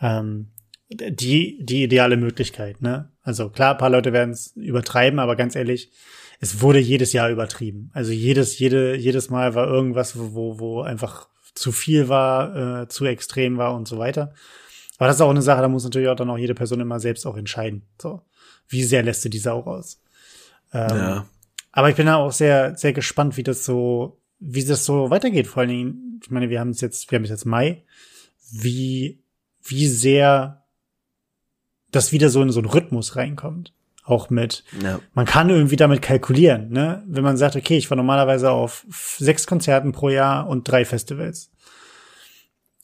ähm, die, die ideale Möglichkeit, ne? Also klar, paar Leute werden es übertreiben, aber ganz ehrlich, es wurde jedes Jahr übertrieben. Also jedes, jede, jedes Mal war irgendwas, wo, wo einfach zu viel war, äh, zu extrem war und so weiter. Aber das ist auch eine Sache, da muss natürlich auch dann auch jede Person immer selbst auch entscheiden. So, wie sehr lässt du die Sau raus? Ähm, ja. Aber ich bin da auch sehr, sehr gespannt, wie das so, wie das so weitergeht. Vor allen Dingen, ich meine, wir haben es jetzt, wir haben es jetzt Mai. Wie wie sehr das wieder so in so einen Rhythmus reinkommt. Auch mit, ja. man kann irgendwie damit kalkulieren, ne? Wenn man sagt, okay, ich war normalerweise auf sechs Konzerten pro Jahr und drei Festivals.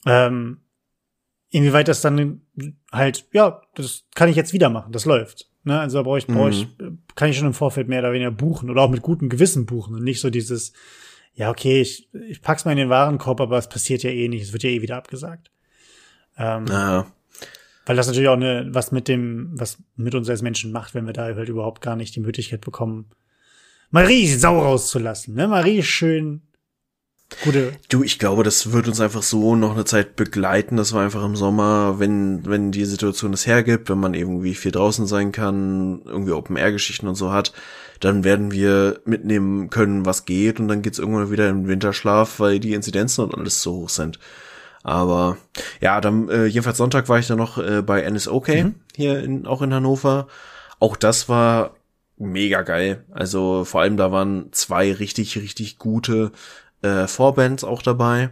Ähm, inwieweit das dann halt, ja, das kann ich jetzt wieder machen, das läuft. Ne? Also da brauche ich, brauche ich, kann ich schon im Vorfeld mehr oder weniger buchen oder auch mit gutem Gewissen buchen und nicht so dieses, ja, okay, ich, ich pack's mal in den Warenkorb, aber es passiert ja eh nicht, es wird ja eh wieder abgesagt. Ähm, Ja. Weil das natürlich auch eine, was mit dem, was mit uns als Menschen macht, wenn wir da halt überhaupt gar nicht die Möglichkeit bekommen, Marie Sau rauszulassen, ne? Marie schön gute, Du, ich glaube, das wird uns einfach so noch eine Zeit begleiten, dass wir einfach im Sommer, wenn, wenn die Situation es hergibt, wenn man irgendwie viel draußen sein kann, irgendwie Open-Air-Geschichten und so hat, dann werden wir mitnehmen können, was geht und dann geht's irgendwann wieder in den Winterschlaf, weil die Inzidenzen und alles so hoch sind. Aber ja, dann äh, jedenfalls Sonntag war ich dann noch äh, bei NSOK hier in, auch in Hannover. Auch das war mega geil. Also vor allem da waren zwei richtig, richtig gute äh, Vorbands auch dabei.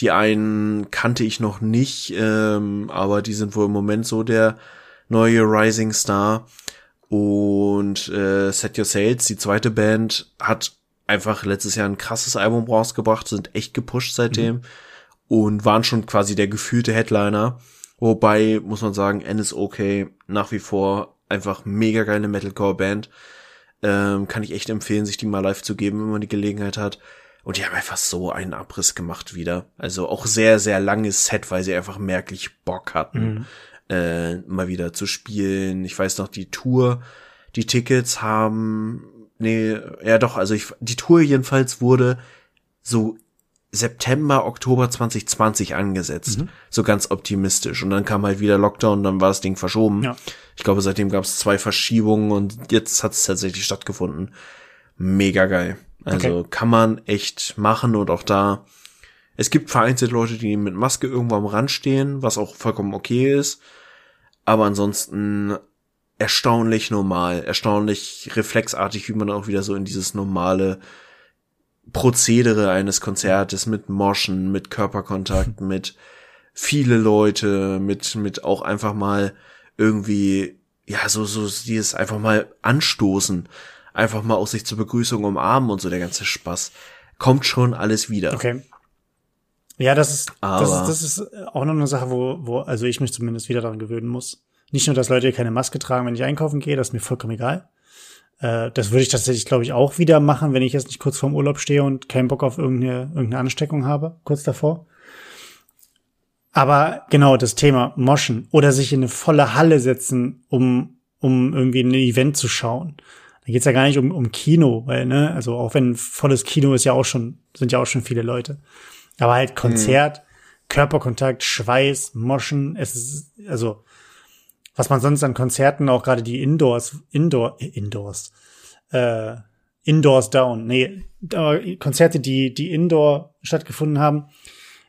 Die einen kannte ich noch nicht, ähm, aber die sind wohl im Moment so der neue Rising Star. Und äh, Set Your Sails, die zweite Band, hat einfach letztes Jahr ein krasses Album rausgebracht, sind echt gepusht seitdem und waren schon quasi der gefühlte Headliner. Wobei, muss man sagen, NSOK nach wie vor einfach mega geile Metalcore-Band. Ähm, kann ich echt empfehlen, sich die mal live zu geben, wenn man die Gelegenheit hat. Und die haben einfach so einen Abriss gemacht wieder. Also auch sehr, sehr langes Set, weil sie einfach merklich Bock hatten, äh, mal wieder zu spielen. Ich weiß noch, die Tour, die Tickets haben, nee, ja doch, also ich, die Tour jedenfalls wurde so September, Oktober 2020 angesetzt. So ganz optimistisch. Und dann kam halt wieder Lockdown und dann war das Ding verschoben. Ja. Ich glaube, seitdem gab es zwei Verschiebungen und jetzt hat es tatsächlich stattgefunden. Mega geil. Also Okay. kann man echt machen und auch da. Es gibt vereinzelt Leute, die mit Maske irgendwo am Rand stehen, was auch vollkommen okay ist. Aber ansonsten erstaunlich normal, erstaunlich reflexartig, wie man auch wieder so in dieses normale Prozedere eines Konzertes mit Moschen, mit Körperkontakt, mit viele Leute, mit, mit auch einfach mal irgendwie, ja, so, so, dieses einfach mal anstoßen, einfach mal auch sich zur Begrüßung umarmen und so der ganze Spaß. Kommt schon alles wieder. Okay. Ja, das ist, das ist, das ist auch noch eine Sache, wo, wo, also ich mich zumindest wieder daran gewöhnen muss. Nicht nur, dass Leute keine Maske tragen, wenn ich einkaufen gehe, das ist mir vollkommen egal. Äh, das würde ich tatsächlich, glaube ich, auch wieder machen, wenn ich jetzt nicht kurz vorm Urlaub stehe und keinen Bock auf irgendeine, irgendeine Ansteckung habe, kurz davor. Aber genau das Thema Moschen oder sich in eine volle Halle setzen, um, um irgendwie ein Event zu schauen. Da geht's ja gar nicht um, um Kino, weil, ne, also auch wenn volles Kino ist ja auch schon, sind ja auch schon viele Leute. Aber halt Konzert, Körperkontakt, Schweiß, Moschen, es ist, also, was man sonst an Konzerten, auch gerade die Indoors, Indoor, äh, Indoors, äh, Indoors Down, nee, Konzerte, die, die Indoor stattgefunden haben,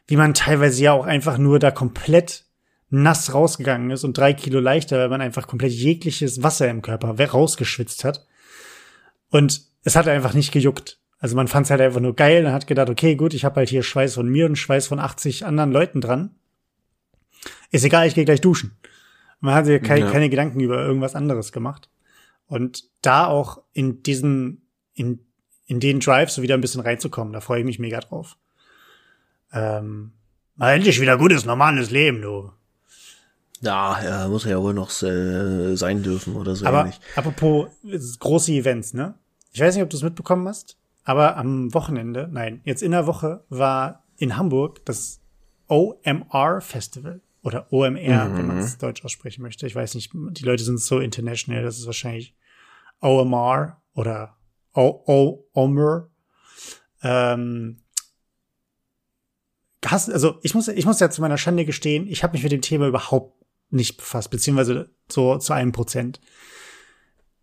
wie man teilweise ja auch einfach nur da komplett nass rausgegangen ist und drei Kilo leichter, weil man einfach komplett jegliches Wasser im Körper rausgeschwitzt hat. Und es hat einfach nicht gejuckt. Also man fand es halt einfach nur geil und hat gedacht, okay, gut, ich habe halt hier Schweiß von mir und Schweiß von 80 anderen Leuten dran. Ist egal, ich gehe gleich duschen. Man hat sich keine, Ja. keine Gedanken über irgendwas anderes gemacht. Und da auch in diesen, in, in den Drive so wieder ein bisschen reinzukommen, da freue ich mich mega drauf. Ähm, mal endlich wieder gutes, normales Leben, du. Ja, ja, muss ja wohl noch äh, sein dürfen oder so Aber ähnlich. apropos große Events, ne? Ich weiß nicht, ob du es mitbekommen hast, aber am Wochenende, nein, jetzt in der Woche war in Hamburg das OMR Festival oder OMR, wenn man es deutsch aussprechen möchte. Ich weiß nicht, die Leute sind so international, das ist wahrscheinlich OMR oder OMR. Ähm, hast, also ich muss, ich muss ja zu meiner Schande gestehen, ich habe mich mit dem Thema überhaupt nicht befasst, beziehungsweise so zu einem Prozent.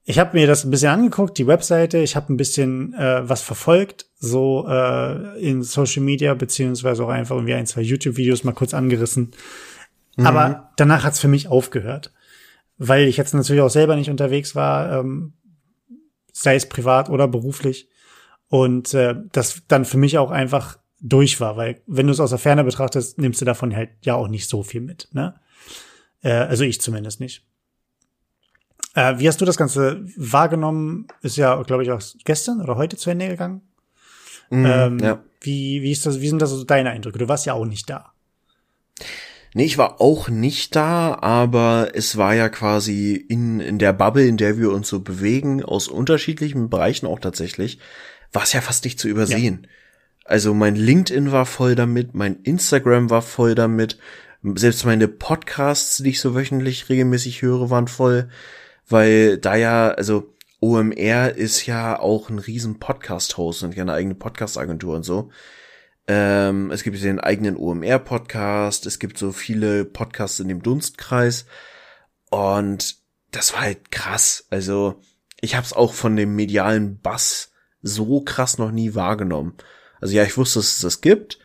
Ich habe mir das ein bisschen angeguckt, die Webseite, ich habe ein bisschen äh, was verfolgt, so äh, in Social Media, beziehungsweise auch einfach irgendwie ein, zwei YouTube-Videos mal kurz angerissen. Aber danach hat's für mich aufgehört. Weil ich jetzt natürlich auch selber nicht unterwegs war, ähm, sei es privat oder beruflich. Und äh, das dann für mich auch einfach durch war, weil wenn du es aus der Ferne betrachtest, nimmst du davon halt ja auch nicht so viel mit. Ne? Äh, also ich zumindest nicht. Äh, wie hast du das Ganze wahrgenommen? Ist ja, glaube ich, auch gestern oder heute zu Ende gegangen. Mhm, Ähm, ja. wie, wie, ist das, wie sind das so deine Eindrücke? Du warst ja auch nicht da. Nee, ich war auch nicht da, aber es war ja quasi in, in der Bubble, in der wir uns so bewegen, aus unterschiedlichen Bereichen auch tatsächlich, war es ja fast nicht zu übersehen. Ja. Also mein LinkedIn war voll damit, mein Instagram war voll damit, selbst meine Podcasts, die ich so wöchentlich regelmäßig höre, waren voll, weil da ja, also OMR ist ja auch ein riesen Podcast-Host und ja eine eigene Podcast-Agentur und so. Ähm, es gibt den eigenen OMR-Podcast, es gibt so viele Podcasts in dem Dunstkreis und das war halt krass. Also ich habe es auch von dem medialen Bass so krass noch nie wahrgenommen. Also ja, ich wusste, dass es das gibt,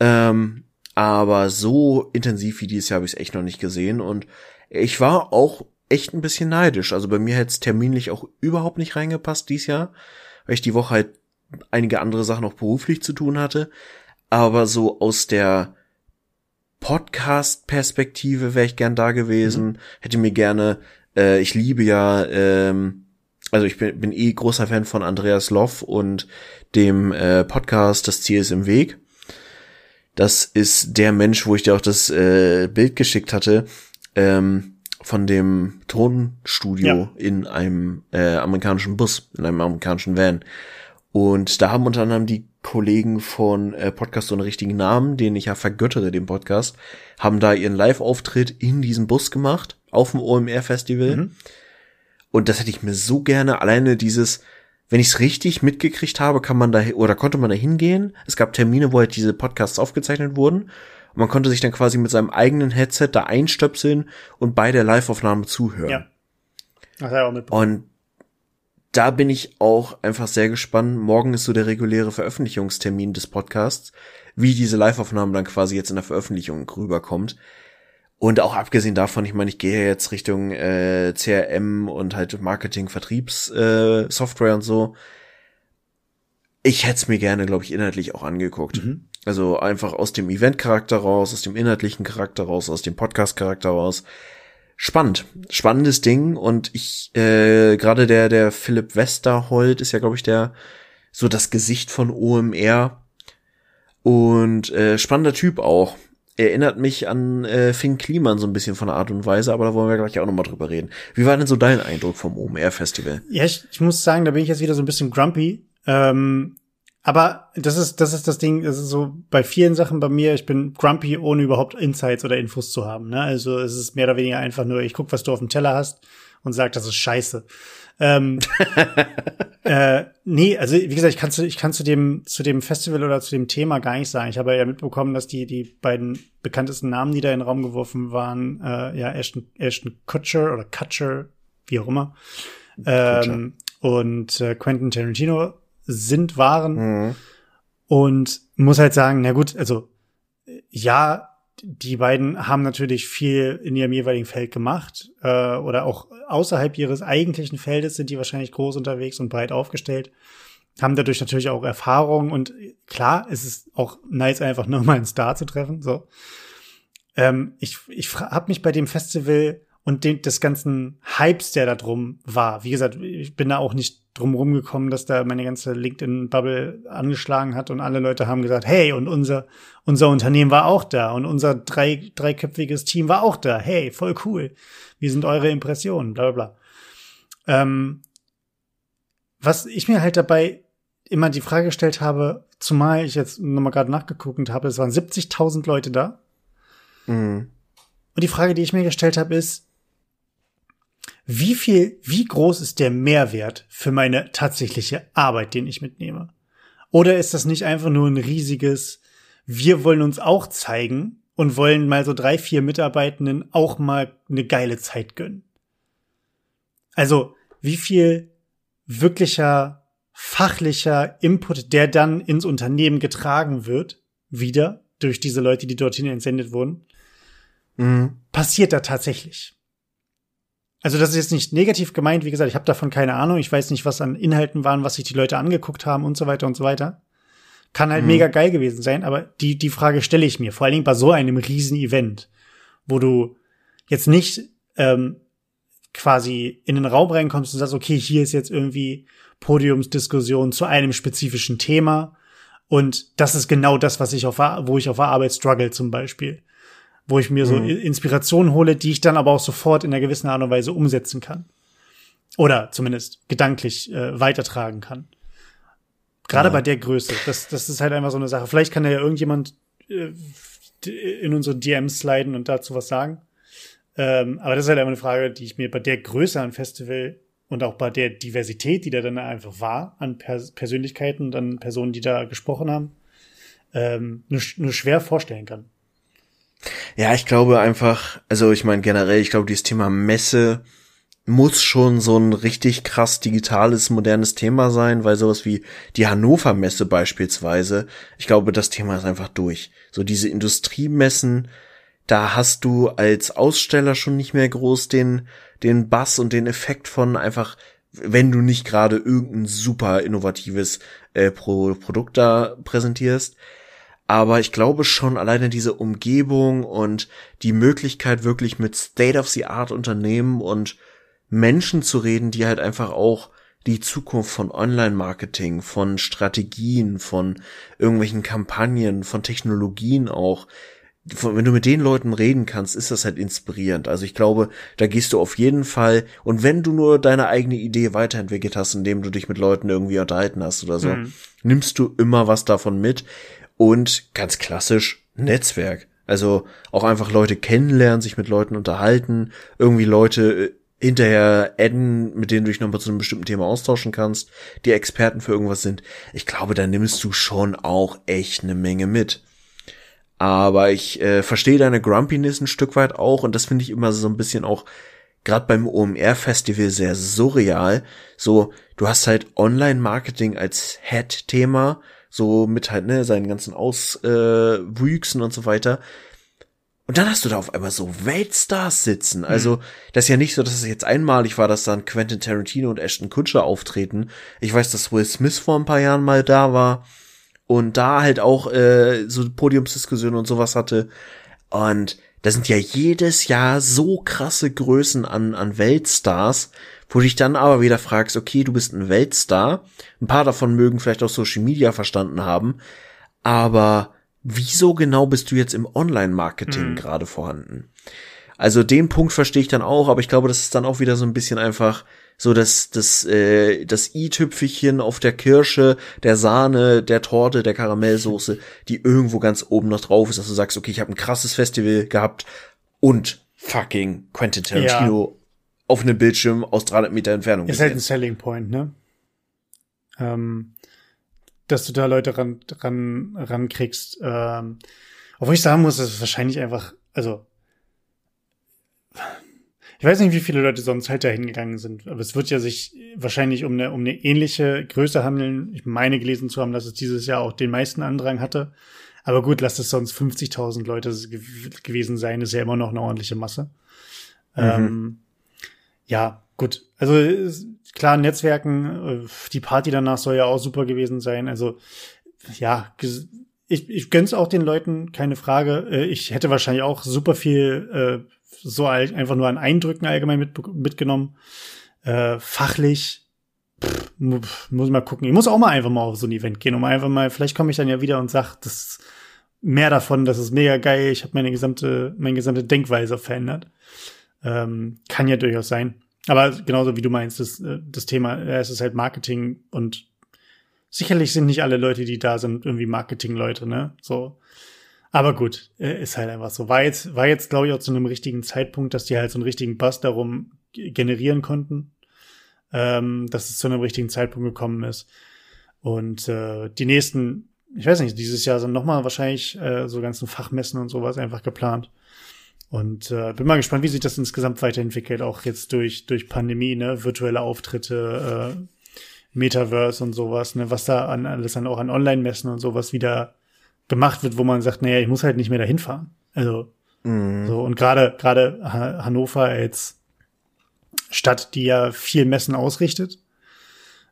ähm, aber so intensiv wie dieses Jahr habe ich es echt noch nicht gesehen und ich war auch echt ein bisschen neidisch. Also bei mir hätte es terminlich auch überhaupt nicht reingepasst dieses Jahr, weil ich die Woche halt einige andere Sachen auch beruflich zu tun hatte. Aber so aus der Podcast-Perspektive wäre ich gern da gewesen. Mhm. Hätte mir gerne, äh, ich liebe ja, ähm, also ich bin, bin eh großer Fan von Andreas Loff und dem äh, Podcast Das Ziel ist im Weg. Das ist der Mensch, wo ich dir auch das äh, Bild geschickt hatte, ähm, von dem Tonstudio ja. in einem äh, amerikanischen Bus, in einem amerikanischen Van. Und da haben unter anderem die Kollegen von äh, Podcast ohne richtigen Namen, den ich ja vergöttere, den Podcast, haben da ihren Live-Auftritt in diesem Bus gemacht, auf dem OMR-Festival. Mhm. Und das hätte ich mir so gerne, alleine dieses, wenn ich es richtig mitgekriegt habe, kann man da, oder konnte man da hingehen. Es gab Termine, wo halt diese Podcasts aufgezeichnet wurden. Und man konnte sich dann quasi mit seinem eigenen Headset da einstöpseln und bei der Live-Aufnahme zuhören. Ja. Ach, ja auch und da bin ich auch einfach sehr gespannt. Morgen ist so der reguläre Veröffentlichungstermin des Podcasts, wie diese Live-Aufnahme dann quasi jetzt in der Veröffentlichung rüberkommt. Und auch abgesehen davon, ich meine, ich gehe jetzt Richtung äh, CRM und halt Marketing, Vertriebssoftware äh, Software und so. Ich hätte es mir gerne, glaube ich, inhaltlich auch angeguckt. Mhm. Also einfach aus dem Event-Charakter raus, aus dem inhaltlichen Charakter raus, aus dem Podcast-Charakter raus spannend, spannendes Ding und ich äh, gerade der der Philipp Westerhold ist ja glaube ich der so das Gesicht von OMR und äh, spannender Typ auch. Erinnert mich an äh, Finn Kliman so ein bisschen von der Art und Weise, aber da wollen wir gleich auch nochmal drüber reden. Wie war denn so dein Eindruck vom OMR-Festival? Ja, ich, ich muss sagen, da bin ich jetzt wieder so ein bisschen grumpy. Ähm, aber das ist, das ist das Ding, das ist so bei vielen Sachen bei mir, ich bin grumpy, ohne überhaupt Insights oder Infos zu haben. Ne? Also es ist mehr oder weniger einfach nur, ich guck, was du auf dem Teller hast und sag, das ist scheiße. Ähm, äh, nee, also wie gesagt, ich kann, zu, ich kann zu dem, zu dem Festival oder zu dem Thema gar nicht sagen. Ich habe ja mitbekommen, dass die, die beiden bekanntesten Namen, die da in den Raum geworfen waren, äh, ja, Ashton, Ashton Kutcher oder Kutcher, wie auch immer, ähm, und äh, Quentin Tarantino sind, waren. Mhm. Und muss halt sagen, na gut, also ja, die beiden haben natürlich viel in ihrem jeweiligen Feld gemacht äh, oder auch außerhalb ihres eigentlichen Feldes sind die wahrscheinlich groß unterwegs und breit aufgestellt, haben dadurch natürlich auch Erfahrung und klar, es ist auch nice, einfach nur mal einen Star zu treffen. So, ähm, ich ich habe mich bei dem Festival und den, des ganzen Hypes, der da drum war. Wie gesagt, ich bin da auch nicht drum rumgekommen, dass da meine ganze LinkedIn-Bubble angeschlagen hat und alle Leute haben gesagt, hey, und unser, unser Unternehmen war auch da und unser drei, dreiköpfiges Team war auch da. Hey, voll cool. Wie sind eure Impressionen? Bla, bla, bla. Ähm, was ich mir halt dabei immer die Frage gestellt habe, zumal ich jetzt nochmal gerade nachgeguckt habe, es waren 70.000 Leute da. Mhm. Und die Frage, die ich mir gestellt habe, ist, wie viel, wie groß ist der Mehrwert für meine tatsächliche Arbeit, den ich mitnehme? Oder ist das nicht einfach nur ein riesiges, wir wollen uns auch zeigen und wollen mal so drei, vier Mitarbeitenden auch mal eine geile Zeit gönnen? Also, wie viel wirklicher fachlicher Input, der dann ins Unternehmen getragen wird, wieder durch diese Leute, die dorthin entsendet wurden, mhm. passiert da tatsächlich. Also das ist jetzt nicht negativ gemeint, wie gesagt, ich habe davon keine Ahnung, ich weiß nicht, was an Inhalten waren, was sich die Leute angeguckt haben und so weiter und so weiter. Kann halt mhm. mega geil gewesen sein, aber die, die Frage stelle ich mir, vor allen Dingen bei so einem riesen Event, wo du jetzt nicht ähm, quasi in den Raum reinkommst und sagst, okay, hier ist jetzt irgendwie Podiumsdiskussion zu einem spezifischen Thema und das ist genau das, was ich auf, wo ich auf der Arbeit struggle zum Beispiel. Wo ich mir so Mhm. Inspirationen hole, die ich dann aber auch sofort in einer gewissen Art und Weise umsetzen kann. Oder zumindest gedanklich äh, weitertragen kann. Gerade Ja. bei der Größe. Das, das ist halt einfach so eine Sache. Vielleicht kann da ja irgendjemand äh, in unsere DMs sliden und dazu was sagen. Ähm, aber das ist halt einfach eine Frage, die ich mir bei der Größe an Festival und auch bei der Diversität, die da dann einfach war, an Pers Persönlichkeiten und an Personen, die da gesprochen haben, ähm, nur, nur schwer vorstellen kann. Ja, ich glaube einfach, also ich meine generell, ich glaube, dieses Thema Messe muss schon so ein richtig krass digitales, modernes Thema sein, weil sowas wie die Hannover Messe beispielsweise, ich glaube, das Thema ist einfach durch. So diese Industriemessen, da hast du als Aussteller schon nicht mehr groß den, den Bass und den Effekt von einfach, wenn du nicht gerade irgendein super innovatives äh, Pro Produkt da präsentierst. Aber ich glaube schon alleine diese Umgebung und die Möglichkeit wirklich mit State of the Art Unternehmen und Menschen zu reden, die halt einfach auch die Zukunft von Online-Marketing, von Strategien, von irgendwelchen Kampagnen, von Technologien auch, wenn du mit den Leuten reden kannst, ist das halt inspirierend. Also ich glaube, da gehst du auf jeden Fall, und wenn du nur deine eigene Idee weiterentwickelt hast, indem du dich mit Leuten irgendwie unterhalten hast oder so, Mhm. nimmst du immer was davon mit und ganz klassisch Netzwerk. Also auch einfach Leute kennenlernen, sich mit Leuten unterhalten, irgendwie Leute äh, hinterher adden, mit denen du dich nochmal zu einem bestimmten Thema austauschen kannst, die Experten für irgendwas sind. Ich glaube, da nimmst du schon auch echt eine Menge mit. Aber ich äh, verstehe deine Grumpiness ein Stück weit auch und das finde ich immer so ein bisschen auch gerade beim OMR-Festival sehr surreal. So, du hast halt Online-Marketing als Head-Thema, so mit halt, ne, seinen ganzen Auswüchsen und so weiter. Und dann hast du da auf einmal so Weltstars sitzen. Also, das ist ja nicht so, dass es jetzt einmalig war, dass dann Quentin Tarantino und Ashton Kutcher auftreten. Ich weiß, dass Will Smith vor ein paar Jahren mal da war und da halt auch äh, so Podiumsdiskussionen und sowas hatte. Und da sind ja jedes Jahr so krasse Größen an, an Weltstars, wo du dich dann aber wieder fragst, okay, du bist ein Weltstar. Ein paar davon mögen vielleicht auch Social Media verstanden haben, aber wieso genau bist du jetzt im Online-Marketing Mhm. gerade vorhanden? Also den Punkt verstehe ich dann auch, aber ich glaube, das ist dann auch wieder so ein bisschen einfach so das das äh, das i-Tüpfelchen auf der Kirsche, der Sahne, der Torte, der Karamellsoße, die irgendwo ganz oben noch drauf ist, dass du sagst, okay, ich habe ein krasses Festival gehabt und fucking Quentin Tarantino auf einem Bildschirm aus 300 Meter Entfernung. Ist halt ein gesehen. Selling Point, ne? Ähm, dass du da Leute ran, ran, rankriegst. Ähm, obwohl ich sagen muss, das ist wahrscheinlich einfach, also, ich weiß nicht, wie viele Leute sonst halt da hingegangen sind, aber es wird ja sich wahrscheinlich um eine, um eine ähnliche Größe handeln. Ich meine gelesen zu haben, dass es dieses Jahr auch den meisten Andrang hatte. Aber gut, lass es sonst 50.000 Leute ge gewesen sein, ist ja immer noch eine ordentliche Masse. Ähm, ja, gut. Also klar, Netzwerken, äh, die Party danach soll ja auch super gewesen sein. Also ja, ich, ich gönn's auch den Leuten, keine Frage. Äh, Ich hätte wahrscheinlich auch super viel äh, so einfach nur an Eindrücken allgemein mit, mitgenommen. Äh, fachlich pff, mu- muss ich mal gucken. Ich muss auch mal einfach mal auf so ein Event gehen, um einfach mal, vielleicht komme ich dann ja wieder und sag, das mehr davon, das ist mega geil, ich habe meine gesamte, meine gesamte Denkweise verändert. Ähm, kann ja durchaus sein. Aber genauso wie du meinst, das, äh, das Thema, äh, es ist halt Marketing und sicherlich sind nicht alle Leute, die da sind, irgendwie Marketing-Leute, ne? So. Aber gut, äh, ist halt einfach so. War jetzt, war jetzt, glaube ich, auch zu einem richtigen Zeitpunkt, dass die halt so einen richtigen Buzz darum generieren konnten, ähm, dass es zu einem richtigen Zeitpunkt gekommen ist. Und äh, die nächsten, ich weiß nicht, dieses Jahr sind nochmal wahrscheinlich äh, so ganzen Fachmessen und sowas einfach geplant. Und äh, bin mal gespannt, wie sich das insgesamt weiterentwickelt, auch jetzt durch, durch Pandemie, ne, virtuelle Auftritte, äh, Metaverse und sowas, ne, was da an alles dann auch an Online-Messen und sowas wieder gemacht wird, wo man sagt, naja, ich muss halt nicht mehr dahin fahren. Also, Mhm. so, und gerade, gerade Ha- Hannover als Stadt, die ja viel Messen ausrichtet,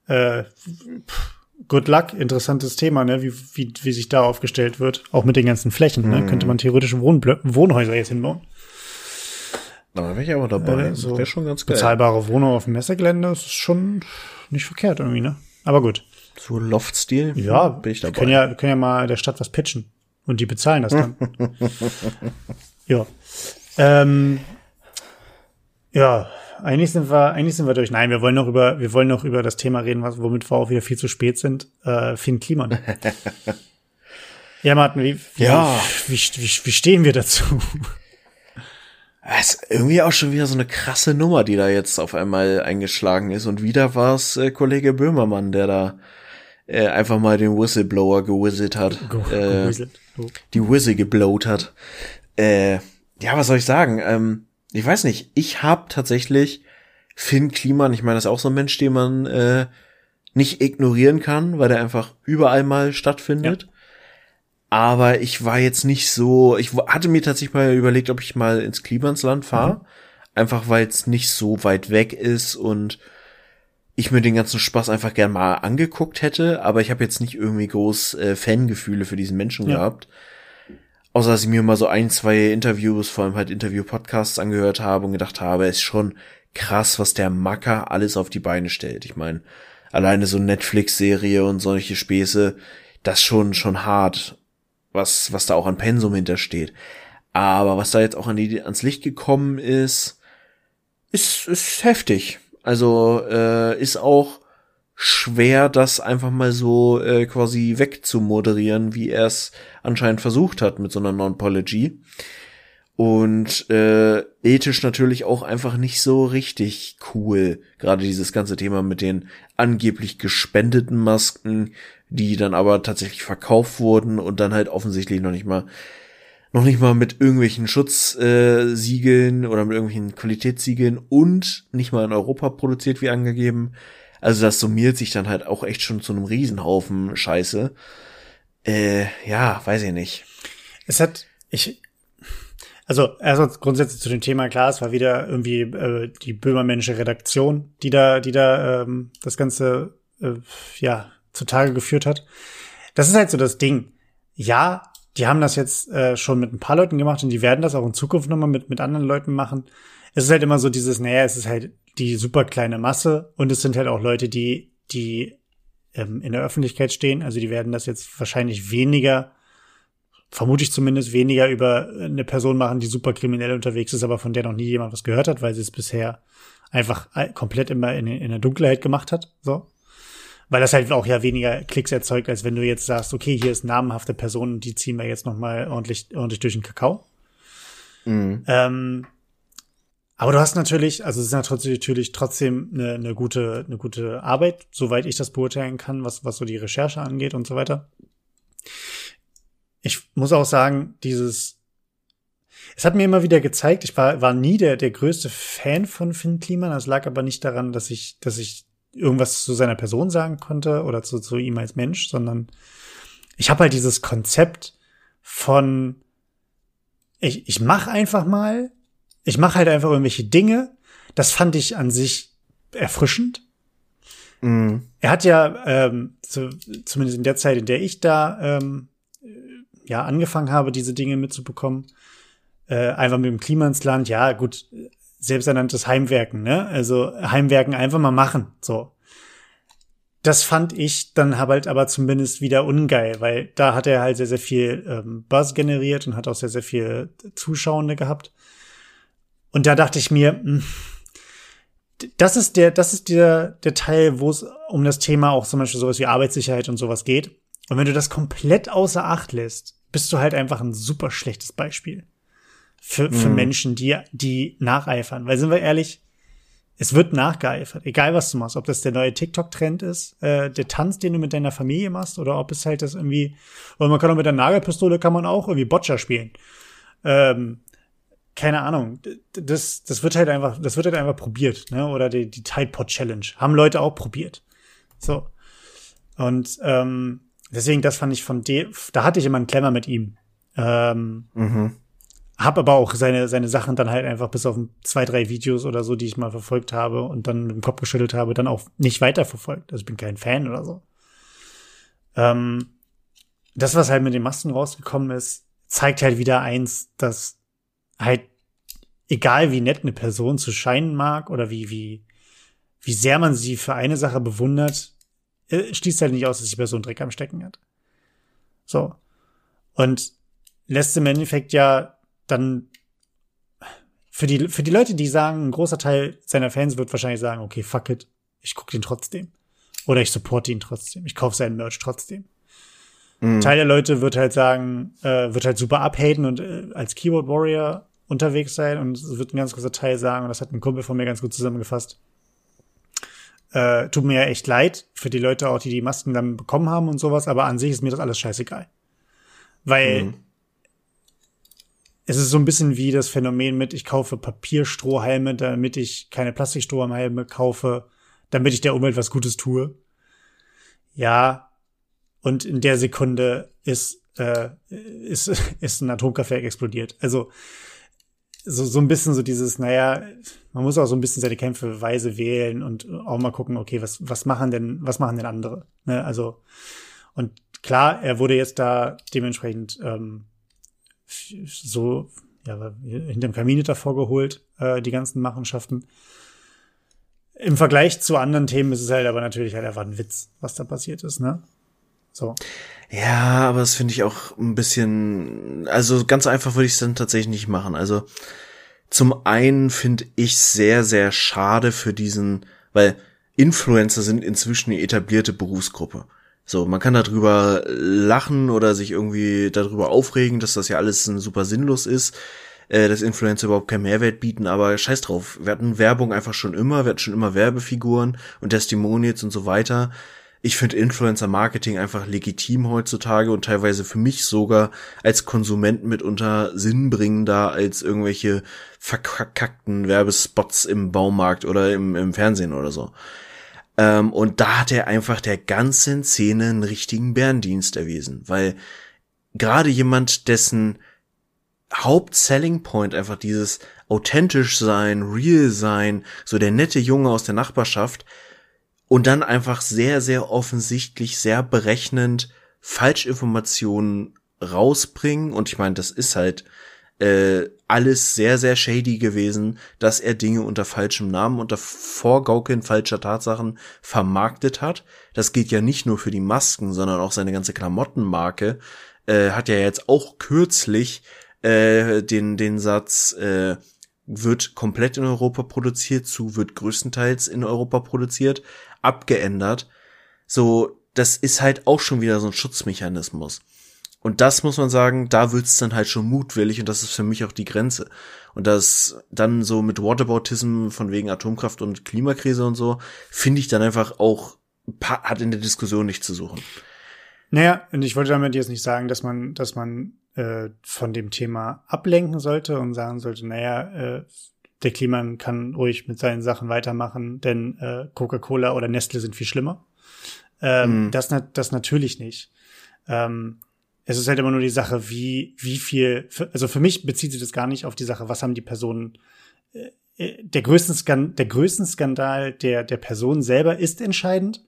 äh, pff, good luck, interessantes Thema, ne, wie, wie, wie sich da aufgestellt wird, auch mit den ganzen Flächen, ne, Mhm. könnte man theoretisch Wohnblö Wohnhäuser jetzt hinbauen. Da wäre ich aber dabei. Äh, so Wäre schon ganz geil. Bezahlbare Wohnung auf dem Messegelände ist schon nicht verkehrt irgendwie, ne? Aber gut. So Loft-Stil. Ja, bin ich wir dabei. können ja, wir können ja mal der Stadt was pitchen. Und die bezahlen das dann. Ja. Ähm, ja, eigentlich sind wir, eigentlich sind wir durch. Nein, wir wollen noch über, wir wollen noch über das Thema reden, was, womit wir auch wieder viel zu spät sind. Äh, Finn Kliman. ja, Martin, wie, wie, Ja. wie, wie, wie stehen wir dazu? Es ist irgendwie auch schon wieder so eine krasse Nummer, die da jetzt auf einmal eingeschlagen ist. Und wieder war es äh, Kollege Böhmermann, der da äh, einfach mal den Whistleblower gewizzelt hat. Go, äh, go, go. die Whistle geblowt hat. Äh, ja, was soll ich sagen? Ähm, ich weiß nicht. Ich habe tatsächlich Finn Kliman, ich meine, das ist auch so ein Mensch, den man äh, nicht ignorieren kann, weil der einfach überall mal stattfindet. Aber ich war jetzt nicht so, ich hatte mir tatsächlich mal überlegt, ob ich mal ins Klimansland fahre. Einfach weil es nicht so weit weg ist und ich mir den ganzen Spaß einfach gern mal angeguckt hätte, aber ich habe jetzt nicht irgendwie groß äh, Fangefühle für diesen Menschen Ja. gehabt. Außer dass ich mir mal so ein, zwei Interviews, vor allem halt Interview-Podcasts angehört habe und gedacht habe, ist schon krass, was der Macker alles auf die Beine stellt. Ich meine, alleine so Netflix-Serie und solche Späße, das schon, schon hart, was, was da auch an Pensum hintersteht. Aber was da jetzt auch an die, ans Licht gekommen ist, ist, ist heftig. Also äh, ist auch schwer, das einfach mal so äh, quasi wegzumoderieren, wie er es anscheinend versucht hat mit so einer Non-Pology. Und äh, ethisch natürlich auch einfach nicht so richtig cool. Gerade dieses ganze Thema mit den angeblich gespendeten Masken, die dann aber tatsächlich verkauft wurden und dann halt offensichtlich noch nicht mal noch nicht mal mit irgendwelchen Schutzsiegeln äh, oder mit irgendwelchen Qualitätssiegeln und nicht mal in Europa produziert wie angegeben. Also das summiert sich dann halt auch echt schon zu einem Riesenhaufen Scheiße. Äh, ja, weiß ich nicht. Es hat, ich, also erstmal grundsätzlich zu dem Thema, klar, es war wieder irgendwie äh, die böhmermännische Redaktion, die da, die da ähm, das Ganze äh, ja zutage geführt hat. Das ist halt so das Ding. Ja, die haben das jetzt äh, schon mit ein paar Leuten gemacht und die werden das auch in Zukunft nochmal mit, mit anderen Leuten machen. Es ist halt immer so dieses, naja, es ist halt die super kleine Masse und es sind halt auch Leute, die, die ähm, in der Öffentlichkeit stehen. Also die werden das jetzt wahrscheinlich weniger vermute ich zumindest, weniger über eine Person machen, die super kriminell unterwegs ist, aber von der noch nie jemand was gehört hat, weil sie es bisher einfach komplett immer in, in der Dunkelheit gemacht hat. So. Weil das halt auch ja weniger Klicks erzeugt, als wenn du jetzt sagst, okay, hier ist namhafte Person und die ziehen wir jetzt noch mal ordentlich, ordentlich durch den Kakao. Mhm. Ähm, aber du hast natürlich, also es ist natürlich, natürlich trotzdem eine, eine gute, eine gute Arbeit, soweit ich das beurteilen kann, was, was so die Recherche angeht und so weiter. Ich muss auch sagen, dieses, es hat mir immer wieder gezeigt, ich war, war nie der, der größte Fan von Finn Kliman. Das lag aber nicht daran, dass ich, dass ich irgendwas zu seiner Person sagen konnte oder zu, zu ihm als Mensch, sondern ich habe halt dieses Konzept von, ich, ich mache einfach mal, ich mache halt einfach irgendwelche Dinge. Das fand ich an sich erfrischend. Mhm. Er hat ja, ähm, zu, zumindest in der Zeit, in der ich da ähm, ja angefangen habe, diese Dinge mitzubekommen, äh, einfach mit dem Klima ins Land, ja gut, selbsternanntes Heimwerken, ne? Also Heimwerken einfach mal machen, so. Das fand ich dann halt aber zumindest wieder ungeil, weil da hat er halt sehr, sehr viel ähm, Buzz generiert und hat auch sehr, sehr viel Zuschauende gehabt. Und da dachte ich mir, mh, das ist der, das ist der, der Teil, wo es um das Thema auch zum Beispiel sowas wie Arbeitssicherheit und sowas geht. Und wenn du das komplett außer Acht lässt, bist du halt einfach ein super schlechtes Beispiel für, für Mhm. Menschen, die, die nacheifern. Weil sind wir ehrlich, es wird nachgeeifert, egal was du machst, ob das der neue TikTok-Trend ist, äh, der Tanz, den du mit deiner Familie machst, oder ob es halt das irgendwie, oder man kann auch mit der Nagelpistole kann man auch irgendwie Boccia spielen. Ähm, keine Ahnung, das, das wird halt einfach, das wird halt einfach probiert, ne? Oder die, die Tide Pod Challenge. Haben Leute auch probiert. So. Und ähm, deswegen, das fand ich von dem, da hatte ich immer einen Klemmer mit ihm. Ähm, Mhm. Hab aber auch seine, seine Sachen dann halt einfach bis auf zwei, drei Videos oder so, die ich mal verfolgt habe und dann mit dem Kopf geschüttelt habe, dann auch nicht weiterverfolgt. Also ich bin kein Fan oder so. Ähm, das, was halt mit den Masken rausgekommen ist, zeigt halt wieder eins, dass halt, egal wie nett eine Person zu scheinen mag oder wie, wie, wie sehr man sie für eine Sache bewundert, äh, schließt halt nicht aus, dass die Person Dreck am Stecken hat. So. Und lässt im Endeffekt ja dann für die, für die Leute, die sagen, ein großer Teil seiner Fans wird wahrscheinlich sagen, okay, fuck it, ich gucke den trotzdem. Oder ich supporte ihn trotzdem. Ich kaufe seinen Merch trotzdem. Mhm. Teil der Leute wird halt sagen, äh, wird halt super abhaten und äh, als Keyboard Warrior unterwegs sein und es wird ein ganz großer Teil sagen, und das hat ein Kumpel von mir ganz gut zusammengefasst. Äh, tut mir ja echt leid für die Leute auch, die die Masken dann bekommen haben und sowas, aber an sich ist mir das alles scheißegal. Weil mhm. Es ist so ein bisschen wie das Phänomen mit, ich kaufe Papierstrohhalme, damit ich keine Plastikstrohhalme kaufe, damit ich der Umwelt was Gutes tue. Ja, und in der Sekunde ist, äh, ist, ist ein Atomkraftwerk explodiert. Also so, so ein bisschen so dieses, naja, man muss auch so ein bisschen seine Kämpfe weise wählen und auch mal gucken, okay, was, was machen denn, was machen denn andere? Ne? Also, und klar, er wurde jetzt da dementsprechend ähm, so ja, hinterm Kamin davor geholt, äh, die ganzen Machenschaften. Im Vergleich zu anderen Themen ist es halt aber natürlich halt einfach ein Witz, was da passiert ist, ne? So. Ja, aber das finde ich auch ein bisschen, also ganz einfach würde ich es dann tatsächlich nicht machen. Also zum einen finde ich sehr, sehr schade für diesen, weil Influencer sind inzwischen eine etablierte Berufsgruppe. So, man kann darüber lachen oder sich irgendwie darüber aufregen, dass das ja alles super sinnlos ist, äh, dass Influencer überhaupt keinen Mehrwert bieten, aber scheiß drauf. Wir hatten Werbung einfach schon immer, wir hatten schon immer Werbefiguren und Testimonials und so weiter ich finde Influencer-Marketing einfach legitim heutzutage und teilweise für mich sogar als Konsument mitunter sinnbringender als irgendwelche verkackten Werbespots im Baumarkt oder im, im Fernsehen oder so. Ähm, und da hat er einfach der ganzen Szene einen richtigen Bärendienst erwiesen, weil gerade jemand, dessen Hauptselling Point einfach dieses authentisch sein, real sein, so der nette Junge aus der Nachbarschaft, und dann einfach sehr, sehr offensichtlich, sehr berechnend Falschinformationen rausbringen. Und ich meine, das ist halt äh, alles sehr, sehr shady gewesen, dass er Dinge unter falschem Namen, unter Vorgaukeln falscher Tatsachen vermarktet hat. Das geht ja nicht nur für die Masken, sondern auch seine ganze Klamottenmarke. Äh, hat ja jetzt auch kürzlich äh, den, den Satz, äh, wird komplett in Europa produziert, zu wird größtenteils in Europa produziert abgeändert. So, das ist halt auch schon wieder so ein Schutzmechanismus. Und das muss man sagen, da wird's dann halt schon mutwillig und das ist für mich auch die Grenze. Und das dann so mit Whataboutism von wegen Atomkraft und Klimakrise und so, finde ich dann einfach auch, hat in der Diskussion nicht zu suchen. Naja, und ich wollte damit jetzt nicht sagen, dass man, dass man äh, von dem Thema ablenken sollte und sagen sollte, naja, äh, der Kliman kann ruhig mit seinen Sachen weitermachen, denn äh, Coca-Cola oder Nestle sind viel schlimmer. Ähm, mm. das, das natürlich nicht. Ähm, es ist halt immer nur die Sache, wie, wie viel, also für mich bezieht sich das gar nicht auf die Sache, was haben die Personen, äh, äh, der größten Skandal, der größten Skandal der, der Person selber ist entscheidend.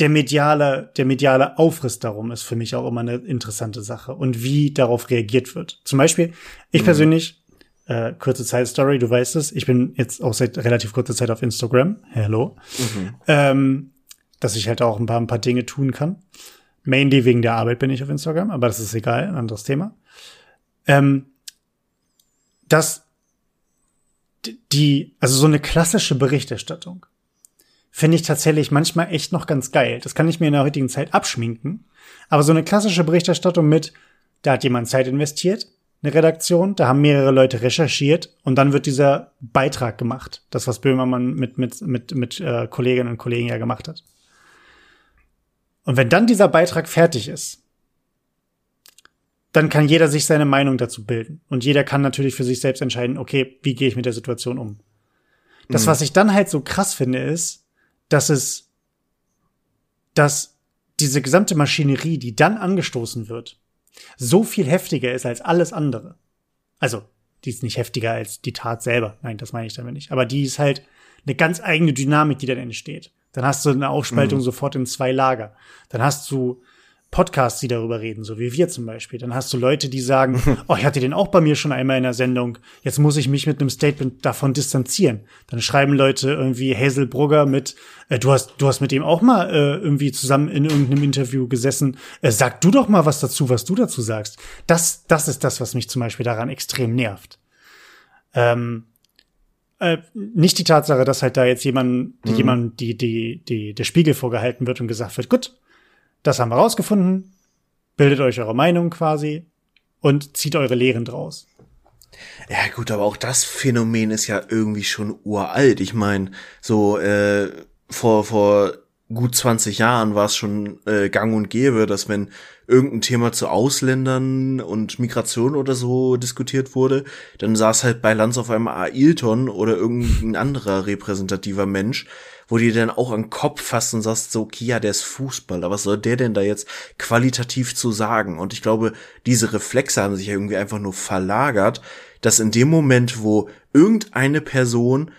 Der mediale, der mediale Aufriss darum ist für mich auch immer eine interessante Sache und wie darauf reagiert wird. Zum Beispiel, ich mhm. persönlich äh, kurze Zeit Story, du weißt es, ich bin jetzt auch seit relativ kurzer Zeit auf Instagram. Hello. Mhm. Ähm, dass ich halt auch ein paar, ein paar Dinge tun kann. Mainly wegen der Arbeit bin ich auf Instagram, aber das ist egal, ein anderes Thema. Ähm, dass die, also so eine klassische Berichterstattung finde ich tatsächlich manchmal echt noch ganz geil. Das kann ich mir in der heutigen Zeit abschminken. Aber so eine klassische Berichterstattung mit, da hat jemand Zeit investiert, eine Redaktion, da haben mehrere Leute recherchiert und dann wird dieser Beitrag gemacht. Das, was Böhmermann mit, mit, mit, mit äh, Kolleginnen und Kollegen ja gemacht hat. Und wenn dann dieser Beitrag fertig ist, dann kann jeder sich seine Meinung dazu bilden. Und jeder kann natürlich für sich selbst entscheiden, okay, wie gehe ich mit der Situation um? Das, mhm. was ich dann halt so krass finde, ist, dass es, dass diese gesamte Maschinerie, die dann angestoßen wird, so viel heftiger ist als alles andere. Also, die ist nicht heftiger als die Tat selber. Nein, das meine ich damit nicht. Aber die ist halt eine ganz eigene Dynamik, die dann entsteht. Dann hast du eine Aufspaltung mhm. sofort in zwei Lager. Dann hast du Podcasts, die darüber reden, so wie wir zum Beispiel. Dann hast du Leute, die sagen, oh, ich hatte den auch bei mir schon einmal in der Sendung, jetzt muss ich mich mit einem Statement davon distanzieren. Dann schreiben Leute irgendwie Hazel Brugger mit, äh, du hast, du hast mit dem auch mal äh, irgendwie zusammen in irgendeinem Interview gesessen. Äh, sag du doch mal was dazu, was du dazu sagst. Das, das ist das, was mich zum Beispiel daran extrem nervt. Ähm, äh, nicht die Tatsache, dass halt da jetzt jemand, mhm. jemand die, die, die, der Spiegel vorgehalten wird und gesagt wird, gut, das haben wir rausgefunden, bildet euch eure Meinung quasi und zieht eure Lehren draus. Ja gut, aber auch das Phänomen ist ja irgendwie schon uralt. Ich meine, so äh, vor vor gut 20 Jahren war es schon äh, gang und gäbe, dass wenn irgendein Thema zu Ausländern und Migration oder so diskutiert wurde, dann saß halt bei Lanz auf einmal Ailton oder irgendein anderer repräsentativer Mensch, wo die dann auch an Kopf fasst und sagst so, okay, ja, der ist Fußballer, was soll der denn da jetzt qualitativ zu sagen? Und ich glaube, diese Reflexe haben sich irgendwie einfach nur verlagert, dass in dem Moment, wo irgendeine Person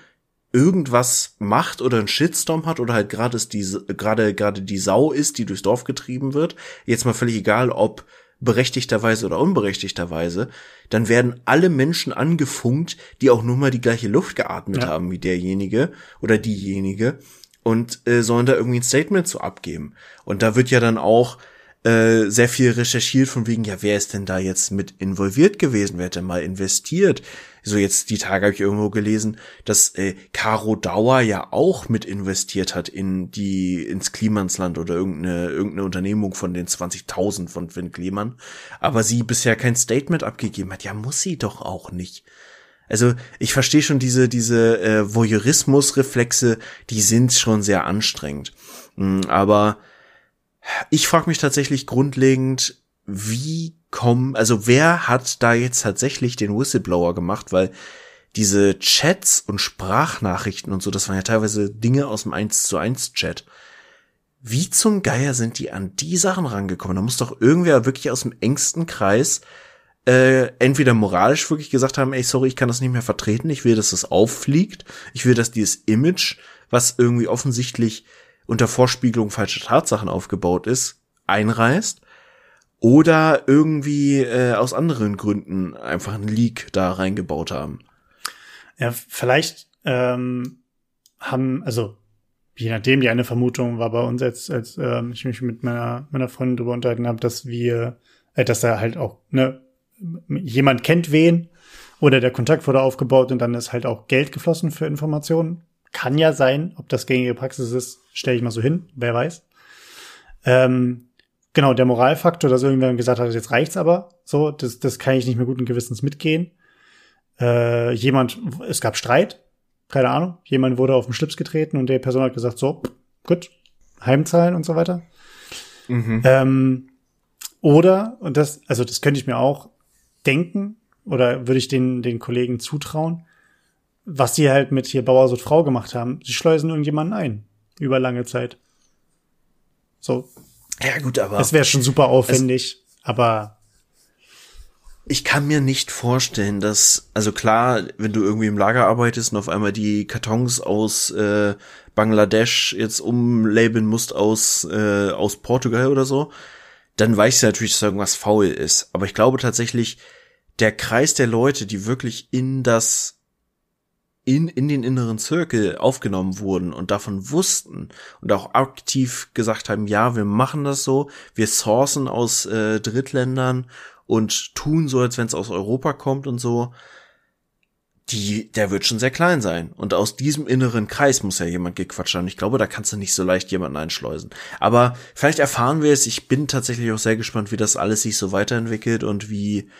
irgendwas macht oder einen Shitstorm hat oder halt gerade die gerade gerade die Sau ist, die durchs Dorf getrieben wird, jetzt mal völlig egal, ob berechtigterweise oder unberechtigterweise, dann werden alle Menschen angefunkt, die auch nur mal die gleiche Luft geatmet ja. haben wie derjenige oder diejenige und äh, sollen da irgendwie ein Statement zu abgeben. Und da wird ja dann auch äh, sehr viel recherchiert von wegen, ja, wer ist denn da jetzt mit involviert gewesen? Wer hat denn mal investiert? So jetzt die Tage habe ich irgendwo gelesen, dass äh, Caro Dauer ja auch mit investiert hat in die ins Klimansland oder irgendeine irgendeine Unternehmung von den 20.000 von Finn Kliman, aber sie bisher kein Statement abgegeben hat. Ja, muss sie doch auch nicht. Also ich verstehe schon diese diese äh, Voyeurismus-Reflexe, die sind schon sehr anstrengend. Mm, aber ich frage mich tatsächlich grundlegend, wie kommen, also wer hat da jetzt tatsächlich den Whistleblower gemacht, weil diese Chats und Sprachnachrichten und so, das waren ja teilweise Dinge aus dem 1 zu 1 Chat. Wie zum Geier sind die an die Sachen rangekommen? Da muss doch irgendwer wirklich aus dem engsten Kreis äh, entweder moralisch wirklich gesagt haben, ey, sorry, ich kann das nicht mehr vertreten, ich will, dass das auffliegt, ich will, dass dieses Image, was irgendwie offensichtlich unter Vorspiegelung falscher Tatsachen aufgebaut ist, einreißt oder irgendwie äh, aus anderen Gründen einfach einen Leak da reingebaut haben. Ja, vielleicht ähm, haben, also je nachdem, die eine Vermutung war bei uns, als, als ähm, ich mich mit meiner, meiner Freundin darüber unterhalten habe, dass wir, äh, dass da halt auch, ne, jemand kennt wen oder der Kontakt wurde aufgebaut und dann ist halt auch Geld geflossen für Informationen. Kann ja sein, ob das gängige Praxis ist, stelle ich mal so hin, wer weiß. Ähm, genau, der Moralfaktor, dass irgendwer gesagt hat, jetzt reicht's aber, so, das, das kann ich nicht mehr guten Gewissens mitgehen. Äh, jemand, es gab Streit, keine Ahnung, jemand wurde auf den Schlips getreten und der Person hat gesagt, so, gut, Heimzahlen und so weiter. Mhm. Ähm, oder, und das, also das könnte ich mir auch denken, oder würde ich den, den Kollegen zutrauen, was sie halt mit hier Bauer so Frau gemacht haben. Sie schleusen irgendjemanden ein. Über lange Zeit. So, ja, gut, aber. Es wäre schon super aufwendig, aber. Ich kann mir nicht vorstellen, dass, also klar, wenn du irgendwie im Lager arbeitest und auf einmal die Kartons aus äh, Bangladesch jetzt umlabeln musst aus, äh, aus Portugal oder so, dann weißt du natürlich, dass irgendwas faul ist. Aber ich glaube tatsächlich, der Kreis der Leute, die wirklich in das in, in den inneren Zirkel aufgenommen wurden und davon wussten und auch aktiv gesagt haben, ja, wir machen das so, wir sourcen aus äh, Drittländern und tun so, als wenn es aus Europa kommt und so, die, der wird schon sehr klein sein. Und aus diesem inneren Kreis muss ja jemand gequatscht haben. Ich glaube, da kannst du nicht so leicht jemanden einschleusen. Aber vielleicht erfahren wir es. Ich bin tatsächlich auch sehr gespannt, wie das alles sich so weiterentwickelt und wie,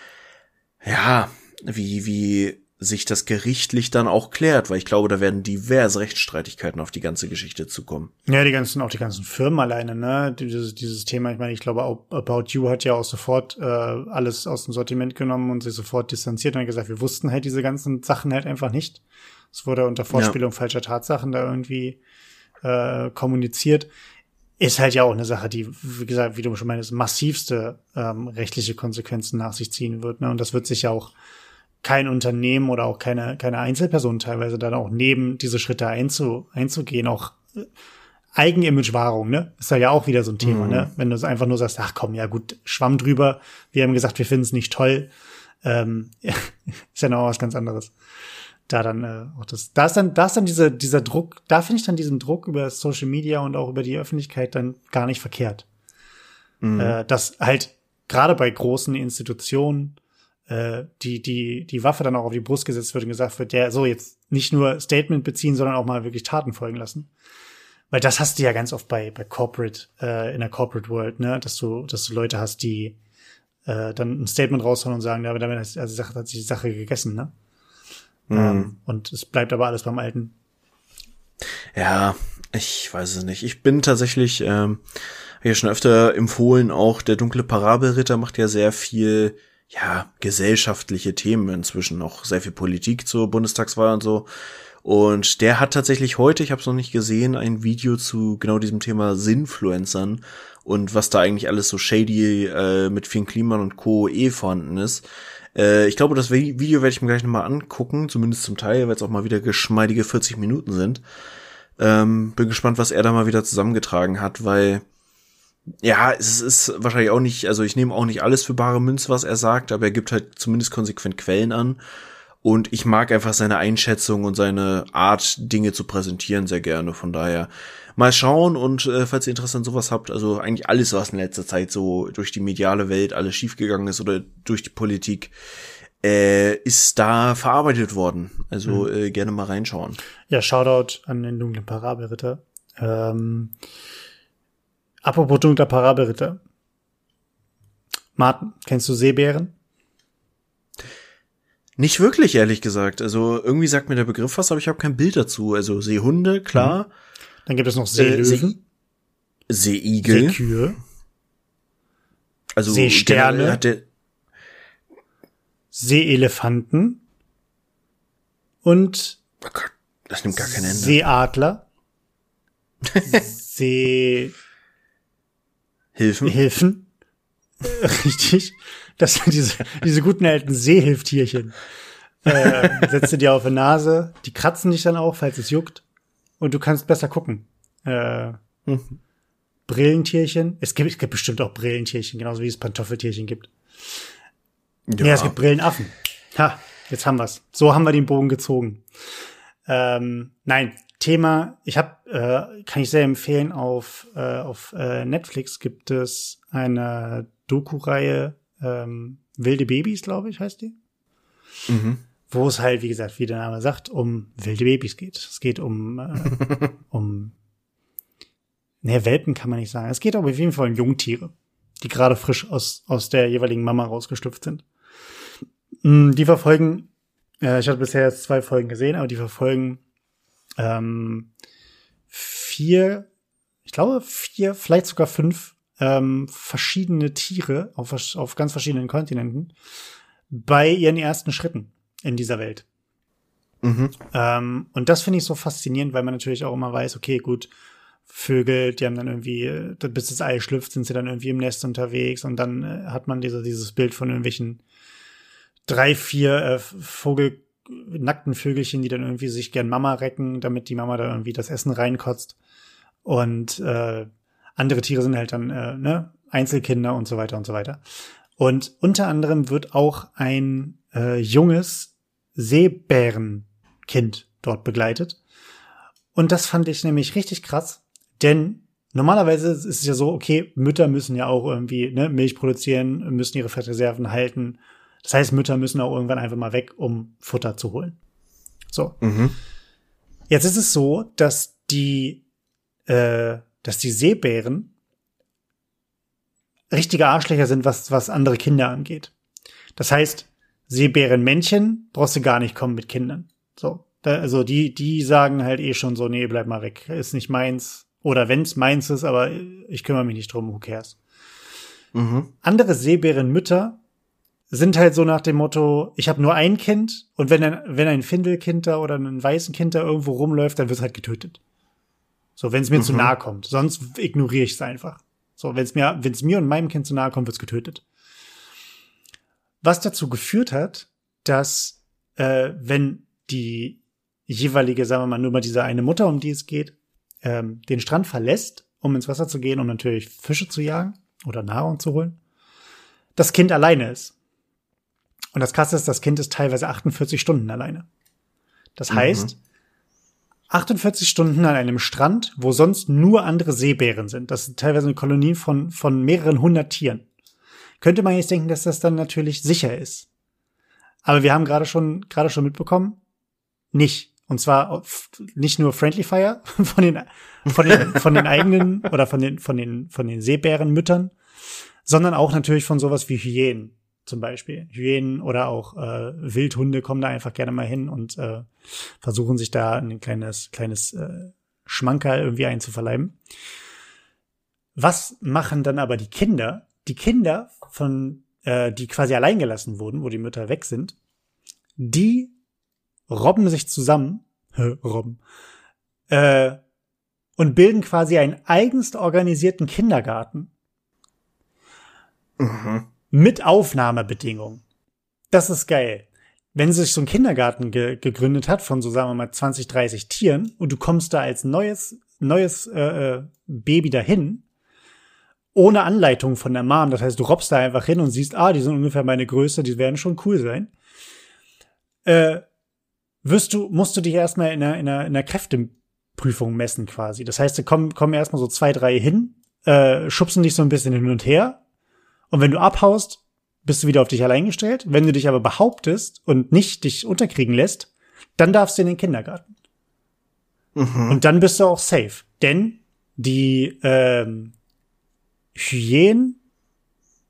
ja, wie, wie sich das gerichtlich dann auch klärt, weil ich glaube, da werden diverse Rechtsstreitigkeiten auf die ganze Geschichte zukommen. Ja, die ganzen, auch die ganzen Firmen alleine, ne? Dieses, dieses Thema, ich meine, ich glaube, About You hat ja auch sofort äh, alles aus dem Sortiment genommen und sich sofort distanziert und gesagt, wir wussten halt diese ganzen Sachen halt einfach nicht. Es wurde unter Vorspielung ja. falscher Tatsachen da irgendwie äh, kommuniziert. Ist halt ja auch eine Sache, die, wie gesagt, wie du schon meinst, massivste ähm, rechtliche Konsequenzen nach sich ziehen wird. Ne? Und das wird sich ja auch kein Unternehmen oder auch keine, keine Einzelperson teilweise dann auch neben diese Schritte einzu, einzugehen, auch Eigenimage-Wahrung, ne? Ist ja auch wieder so ein Thema, Mhm. ne? Wenn du es einfach nur sagst, ach komm, ja gut, Schwamm drüber, wir haben gesagt, wir finden es nicht toll, ähm, ist ja noch was ganz anderes. Da dann äh, auch das, da ist dann, da ist dann dieser, dieser Druck, da finde ich dann diesen Druck über Social Media und auch über die Öffentlichkeit dann gar nicht verkehrt. Äh, dass halt gerade bei großen Institutionen äh, die, die, die Waffe dann auch auf die Brust gesetzt wird und gesagt wird, ja, so jetzt nicht nur Statement beziehen, sondern auch mal wirklich Taten folgen lassen. Weil das hast du ja ganz oft bei, bei Corporate, äh, in der Corporate World, ne, dass du, dass du Leute hast, die äh, dann ein Statement raushauen und sagen, ja, aber damit hat, also Sache, hat sich die Sache gegessen, ne? Ähm, und es bleibt aber alles beim Alten. Ja, ich weiß es nicht. Ich bin tatsächlich, ähm, ja schon öfter empfohlen, auch der dunkle Parabelritter macht ja sehr viel, ja, gesellschaftliche Themen inzwischen, auch sehr viel Politik zur Bundestagswahl und so. Und der hat tatsächlich heute, ich habe es noch nicht gesehen, ein Video zu genau diesem Thema Sinfluencern und was da eigentlich alles so shady äh, mit vielen Kliman und Co. eh vorhanden ist. Äh, ich glaube, das Vi- Video werde ich mir gleich nochmal angucken, zumindest zum Teil, weil es auch mal wieder geschmeidige 40 Minuten sind. Ähm, bin gespannt, was er da mal wieder zusammengetragen hat, weil ja, es ist wahrscheinlich auch nicht, also ich nehme auch nicht alles für bare Münze, was er sagt, aber er gibt halt zumindest konsequent Quellen an. Und ich mag einfach seine Einschätzung und seine Art, Dinge zu präsentieren, sehr gerne. Von daher mal schauen und äh, falls ihr Interesse an sowas habt, also eigentlich alles, was in letzter Zeit so durch die mediale Welt alles schiefgegangen ist oder durch die Politik, äh, ist da verarbeitet worden. Also äh, gerne mal reinschauen. Ja, Shoutout an den dunklen Parabelritter. Ähm, apropos dunkler Parabelritter. Martin, kennst du Seebären? Nicht wirklich, ehrlich gesagt. Also irgendwie sagt mir der Begriff was, aber ich habe kein Bild dazu. Also Seehunde, klar. Dann gibt es noch Äh, Seelöwen, Seeigel. Seekühe, also Seesterne. generell Hat der, Seeelefanten und oh Gott, das nimmt gar kein Ende. Seeadler, Seehilfen, Hilfen. Äh, richtig. Das sind diese, diese guten alten Seehilftierchen. Äh, setzt du dir auf die Nase, die kratzen dich dann auch, falls es juckt. Und du kannst besser gucken. Äh, Mhm. Brillentierchen. Es gibt, es gibt bestimmt auch Brillentierchen, genauso wie es Pantoffeltierchen gibt. Ja, Ja, es gibt Brillenaffen. Ha, jetzt haben wir's. So haben wir den Bogen gezogen. Ähm, nein, Thema, ich habe, äh, kann ich sehr empfehlen, auf, äh, auf äh, Netflix gibt es eine Doku-Reihe ähm, Wilde Babys, glaube ich, heißt die. Mhm. Wo es halt, wie gesagt, wie der Name sagt, um wilde Babys geht. Es geht um, äh, um Nee, Welpen kann man nicht sagen. Es geht aber auf jeden Fall um Jungtiere, die gerade frisch aus, aus der jeweiligen Mama rausgeschlüpft sind. Mm, Die verfolgen, äh, ich hatte bisher jetzt zwei Folgen gesehen, aber die verfolgen ähm, vier, ich glaube vier, vielleicht sogar fünf ähm, verschiedene Tiere auf, auf ganz verschiedenen Kontinenten bei ihren ersten Schritten in dieser Welt. Mhm. Ähm, und das finde ich so faszinierend, weil man natürlich auch immer weiß, okay, gut, Vögel, die haben dann irgendwie, äh, bis das Ei schlüpft, sind sie dann irgendwie im Nest unterwegs und dann äh, hat man diese, dieses Bild von irgendwelchen drei, vier äh, Vogel, nackten Vögelchen, die dann irgendwie sich gern Mama recken, damit die Mama dann irgendwie das Essen reinkotzt. Und äh, andere Tiere sind halt dann äh, ne, Einzelkinder und so weiter und so weiter. Und unter anderem wird auch ein äh, junges Seebärenkind dort begleitet. Und das fand ich nämlich richtig krass, denn normalerweise ist es ja so, okay, Mütter müssen ja auch irgendwie ne, Milch produzieren, müssen ihre Fettreserven halten. Das heißt, Mütter müssen auch irgendwann einfach mal weg, um Futter zu holen. So. Mhm. Jetzt ist es so, dass die, äh, dass die Seebären richtige Arschlöcher sind, was, was andere Kinder angeht. Das heißt, Seebärenmännchen brauchst du gar nicht kommen mit Kindern. So. Da, also die, die sagen halt eh schon so, nee, bleib mal weg, ist nicht meins. Oder wenn's meins ist, aber ich kümmere mich nicht drum, who cares. Mhm. Andere Seebärenmütter sind halt so nach dem Motto, ich habe nur ein Kind und wenn ein, wenn ein Findelkind da oder ein weißen Kind da irgendwo rumläuft, dann wird halt getötet. So, wenn es mir zu Mhm. nahe kommt. Sonst ignoriere ich es einfach. So, wenn es mir, wenn es mir und meinem Kind zu nahe kommt, wird's getötet. Was dazu geführt hat, dass äh, wenn die jeweilige, sagen wir mal, nur mal diese eine Mutter, um die es geht, ähm, den Strand verlässt, um ins Wasser zu gehen, um natürlich Fische zu jagen oder Nahrung zu holen, das Kind alleine ist. Und das Krasse ist, das Kind ist teilweise 48 Stunden alleine. Das mhm. heißt, 48 Stunden an einem Strand, wo sonst nur andere Seebären sind. Das sind teilweise eine Kolonie von, von mehreren hundert Tieren. Könnte man jetzt denken, dass das dann natürlich sicher ist. Aber wir haben gerade schon, gerade schon mitbekommen, nicht. Und zwar nicht nur Friendly Fire von den, von den, von den eigenen oder von den, von den, von den Seebärenmüttern, sondern auch natürlich von sowas wie Hyänen zum Beispiel. Hyänen oder auch äh, Wildhunde kommen da einfach gerne mal hin und äh, versuchen sich da ein kleines, kleines äh, Schmankerl irgendwie einzuverleiben. Was machen dann aber die Kinder? Die Kinder von, äh, die quasi allein gelassen wurden, wo die Mütter weg sind, die robben sich zusammen, robben, äh, und bilden quasi einen eigens organisierten Kindergarten. Mhm mit Aufnahmebedingungen. Das ist geil. Wenn sich so ein Kindergarten ge gegründet hat von so sagen wir mal 20, 30 Tieren und du kommst da als neues neues äh, äh, Baby dahin ohne Anleitung von der Mom, das heißt, du robbst da einfach hin und siehst, ah, die sind ungefähr meine Größe, die werden schon cool sein. Äh, wirst du, musst du dich erstmal in einer, in einer, in einer Kräfteprüfung messen quasi. Das heißt, da kommen, kommen erstmal so zwei, drei hin, äh, schubsen dich so ein bisschen hin und her und wenn du abhaust, bist du wieder auf dich allein gestellt. Wenn du dich aber behauptest und nicht dich unterkriegen lässt, dann darfst du in den Kindergarten. Mhm. Und dann bist du auch safe. Denn die ähm, Hyänen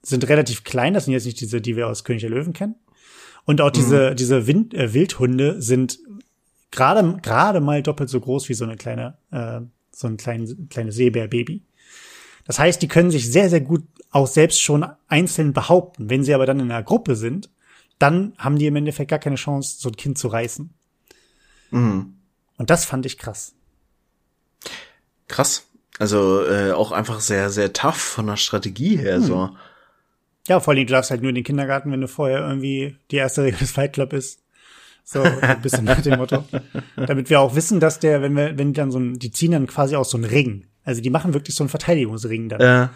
sind relativ klein. Das sind jetzt nicht diese, die wir aus König der Löwen kennen. Und auch diese, mhm. diese Wind, äh, Wildhunde sind gerade gerade mal doppelt so groß wie so eine kleine, äh, so ein klein, kleines Seebärbaby. Das heißt, die können sich sehr, sehr gut auch selbst schon einzeln behaupten. Wenn sie aber dann in einer Gruppe sind, dann haben die im Endeffekt gar keine Chance, so ein Kind zu reißen. Mhm. Und das fand ich krass. Krass. Also äh, auch einfach sehr, sehr tough von der Strategie her. Mhm. So. Ja, vor allem, du darfst halt nur in den Kindergarten, wenn du vorher irgendwie die erste Regel des Fight Club ist. So ein bisschen nach dem Motto. Damit wir auch wissen, dass der, wenn wir, wenn die dann so ein, die ziehen dann quasi aus so einen Ring. Also die machen wirklich so einen Verteidigungsring dann. Ja.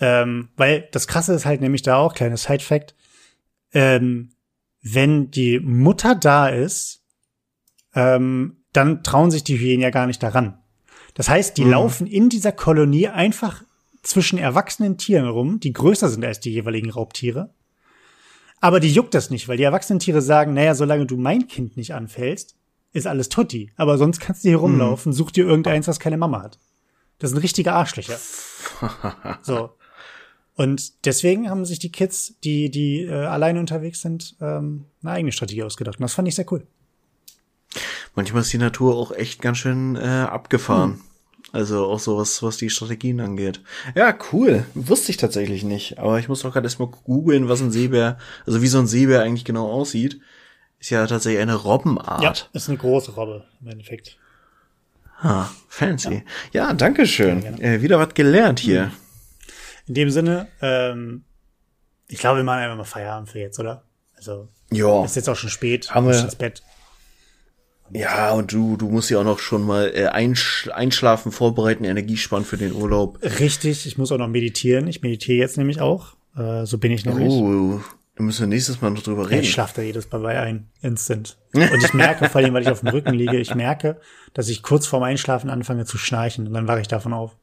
Ähm, weil das Krasse ist halt nämlich da auch, kleines Side-Fact, ähm, wenn die Mutter da ist, ähm, dann trauen sich die Hyänen ja gar nicht daran. Das heißt, die mhm. laufen in dieser Kolonie einfach zwischen erwachsenen Tieren rum, die größer sind als die jeweiligen Raubtiere. Aber die juckt das nicht, weil die erwachsenen Tiere sagen, naja, solange du mein Kind nicht anfällst, ist alles tutti. Aber sonst kannst du hier rumlaufen, mhm. such dir irgendeins, was keine Mama hat. Das sind richtige Arschlöcher. so. Und deswegen haben sich die Kids, die, die äh, alleine unterwegs sind, ähm, eine eigene Strategie ausgedacht. Und das fand ich sehr cool. Manchmal ist die Natur auch echt ganz schön äh, abgefahren. Hm. Also auch so was, was die Strategien angeht. Ja, cool. Wusste ich tatsächlich nicht. Aber ich muss doch gerade erstmal googeln, was ein Seebär, also wie so ein Seebär eigentlich genau aussieht. Ist ja tatsächlich eine Robbenart. Ja, ist eine große Robbe im Endeffekt. Ah, fancy. Ja, ja danke schön. Äh, wieder was gelernt hier. Hm. In dem Sinne, ähm, ich glaube, wir machen einfach mal Feierabend für jetzt, oder? Also, ja. ist jetzt auch schon spät. Haben wir ins Bett. Ja, und du, du musst ja auch noch schon mal äh, einsch einschlafen, vorbereiten, Energie sparen für den Urlaub. Richtig, ich muss auch noch meditieren. Ich meditiere jetzt nämlich auch. Äh, so bin ich nämlich. Oh, da müssen wir nächstes Mal noch drüber reden. ich schlafe da jedes Mal bei ein, instant. Und ich merke, vor allem, weil ich auf dem Rücken liege, ich merke, dass ich kurz vorm Einschlafen anfange zu schnarchen und dann wache ich davon auf.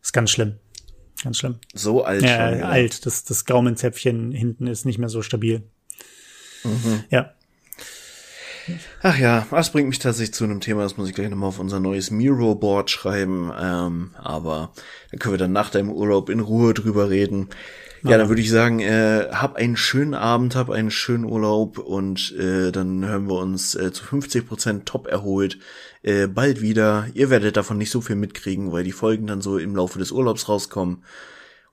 Das ist ganz schlimm. Ganz schlimm. So alt ja, schon. Ja, alt. Das, das Gaumenzäpfchen hinten ist nicht mehr so stabil. Mhm. Ja. Ach ja, das bringt mich tatsächlich zu einem Thema, das muss ich gleich nochmal auf unser neues Miro-Board schreiben. Ähm, aber da können wir dann nach deinem Urlaub in Ruhe drüber reden. Ja, dann würde ich sagen, äh, hab einen schönen Abend, hab einen schönen Urlaub und äh, dann hören wir uns äh, zu 50 Prozent top erholt äh, bald wieder. Ihr werdet davon nicht so viel mitkriegen, weil die Folgen dann so im Laufe des Urlaubs rauskommen.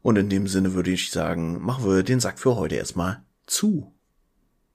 Und in dem Sinne würde ich sagen, machen wir den Sack für heute erstmal zu.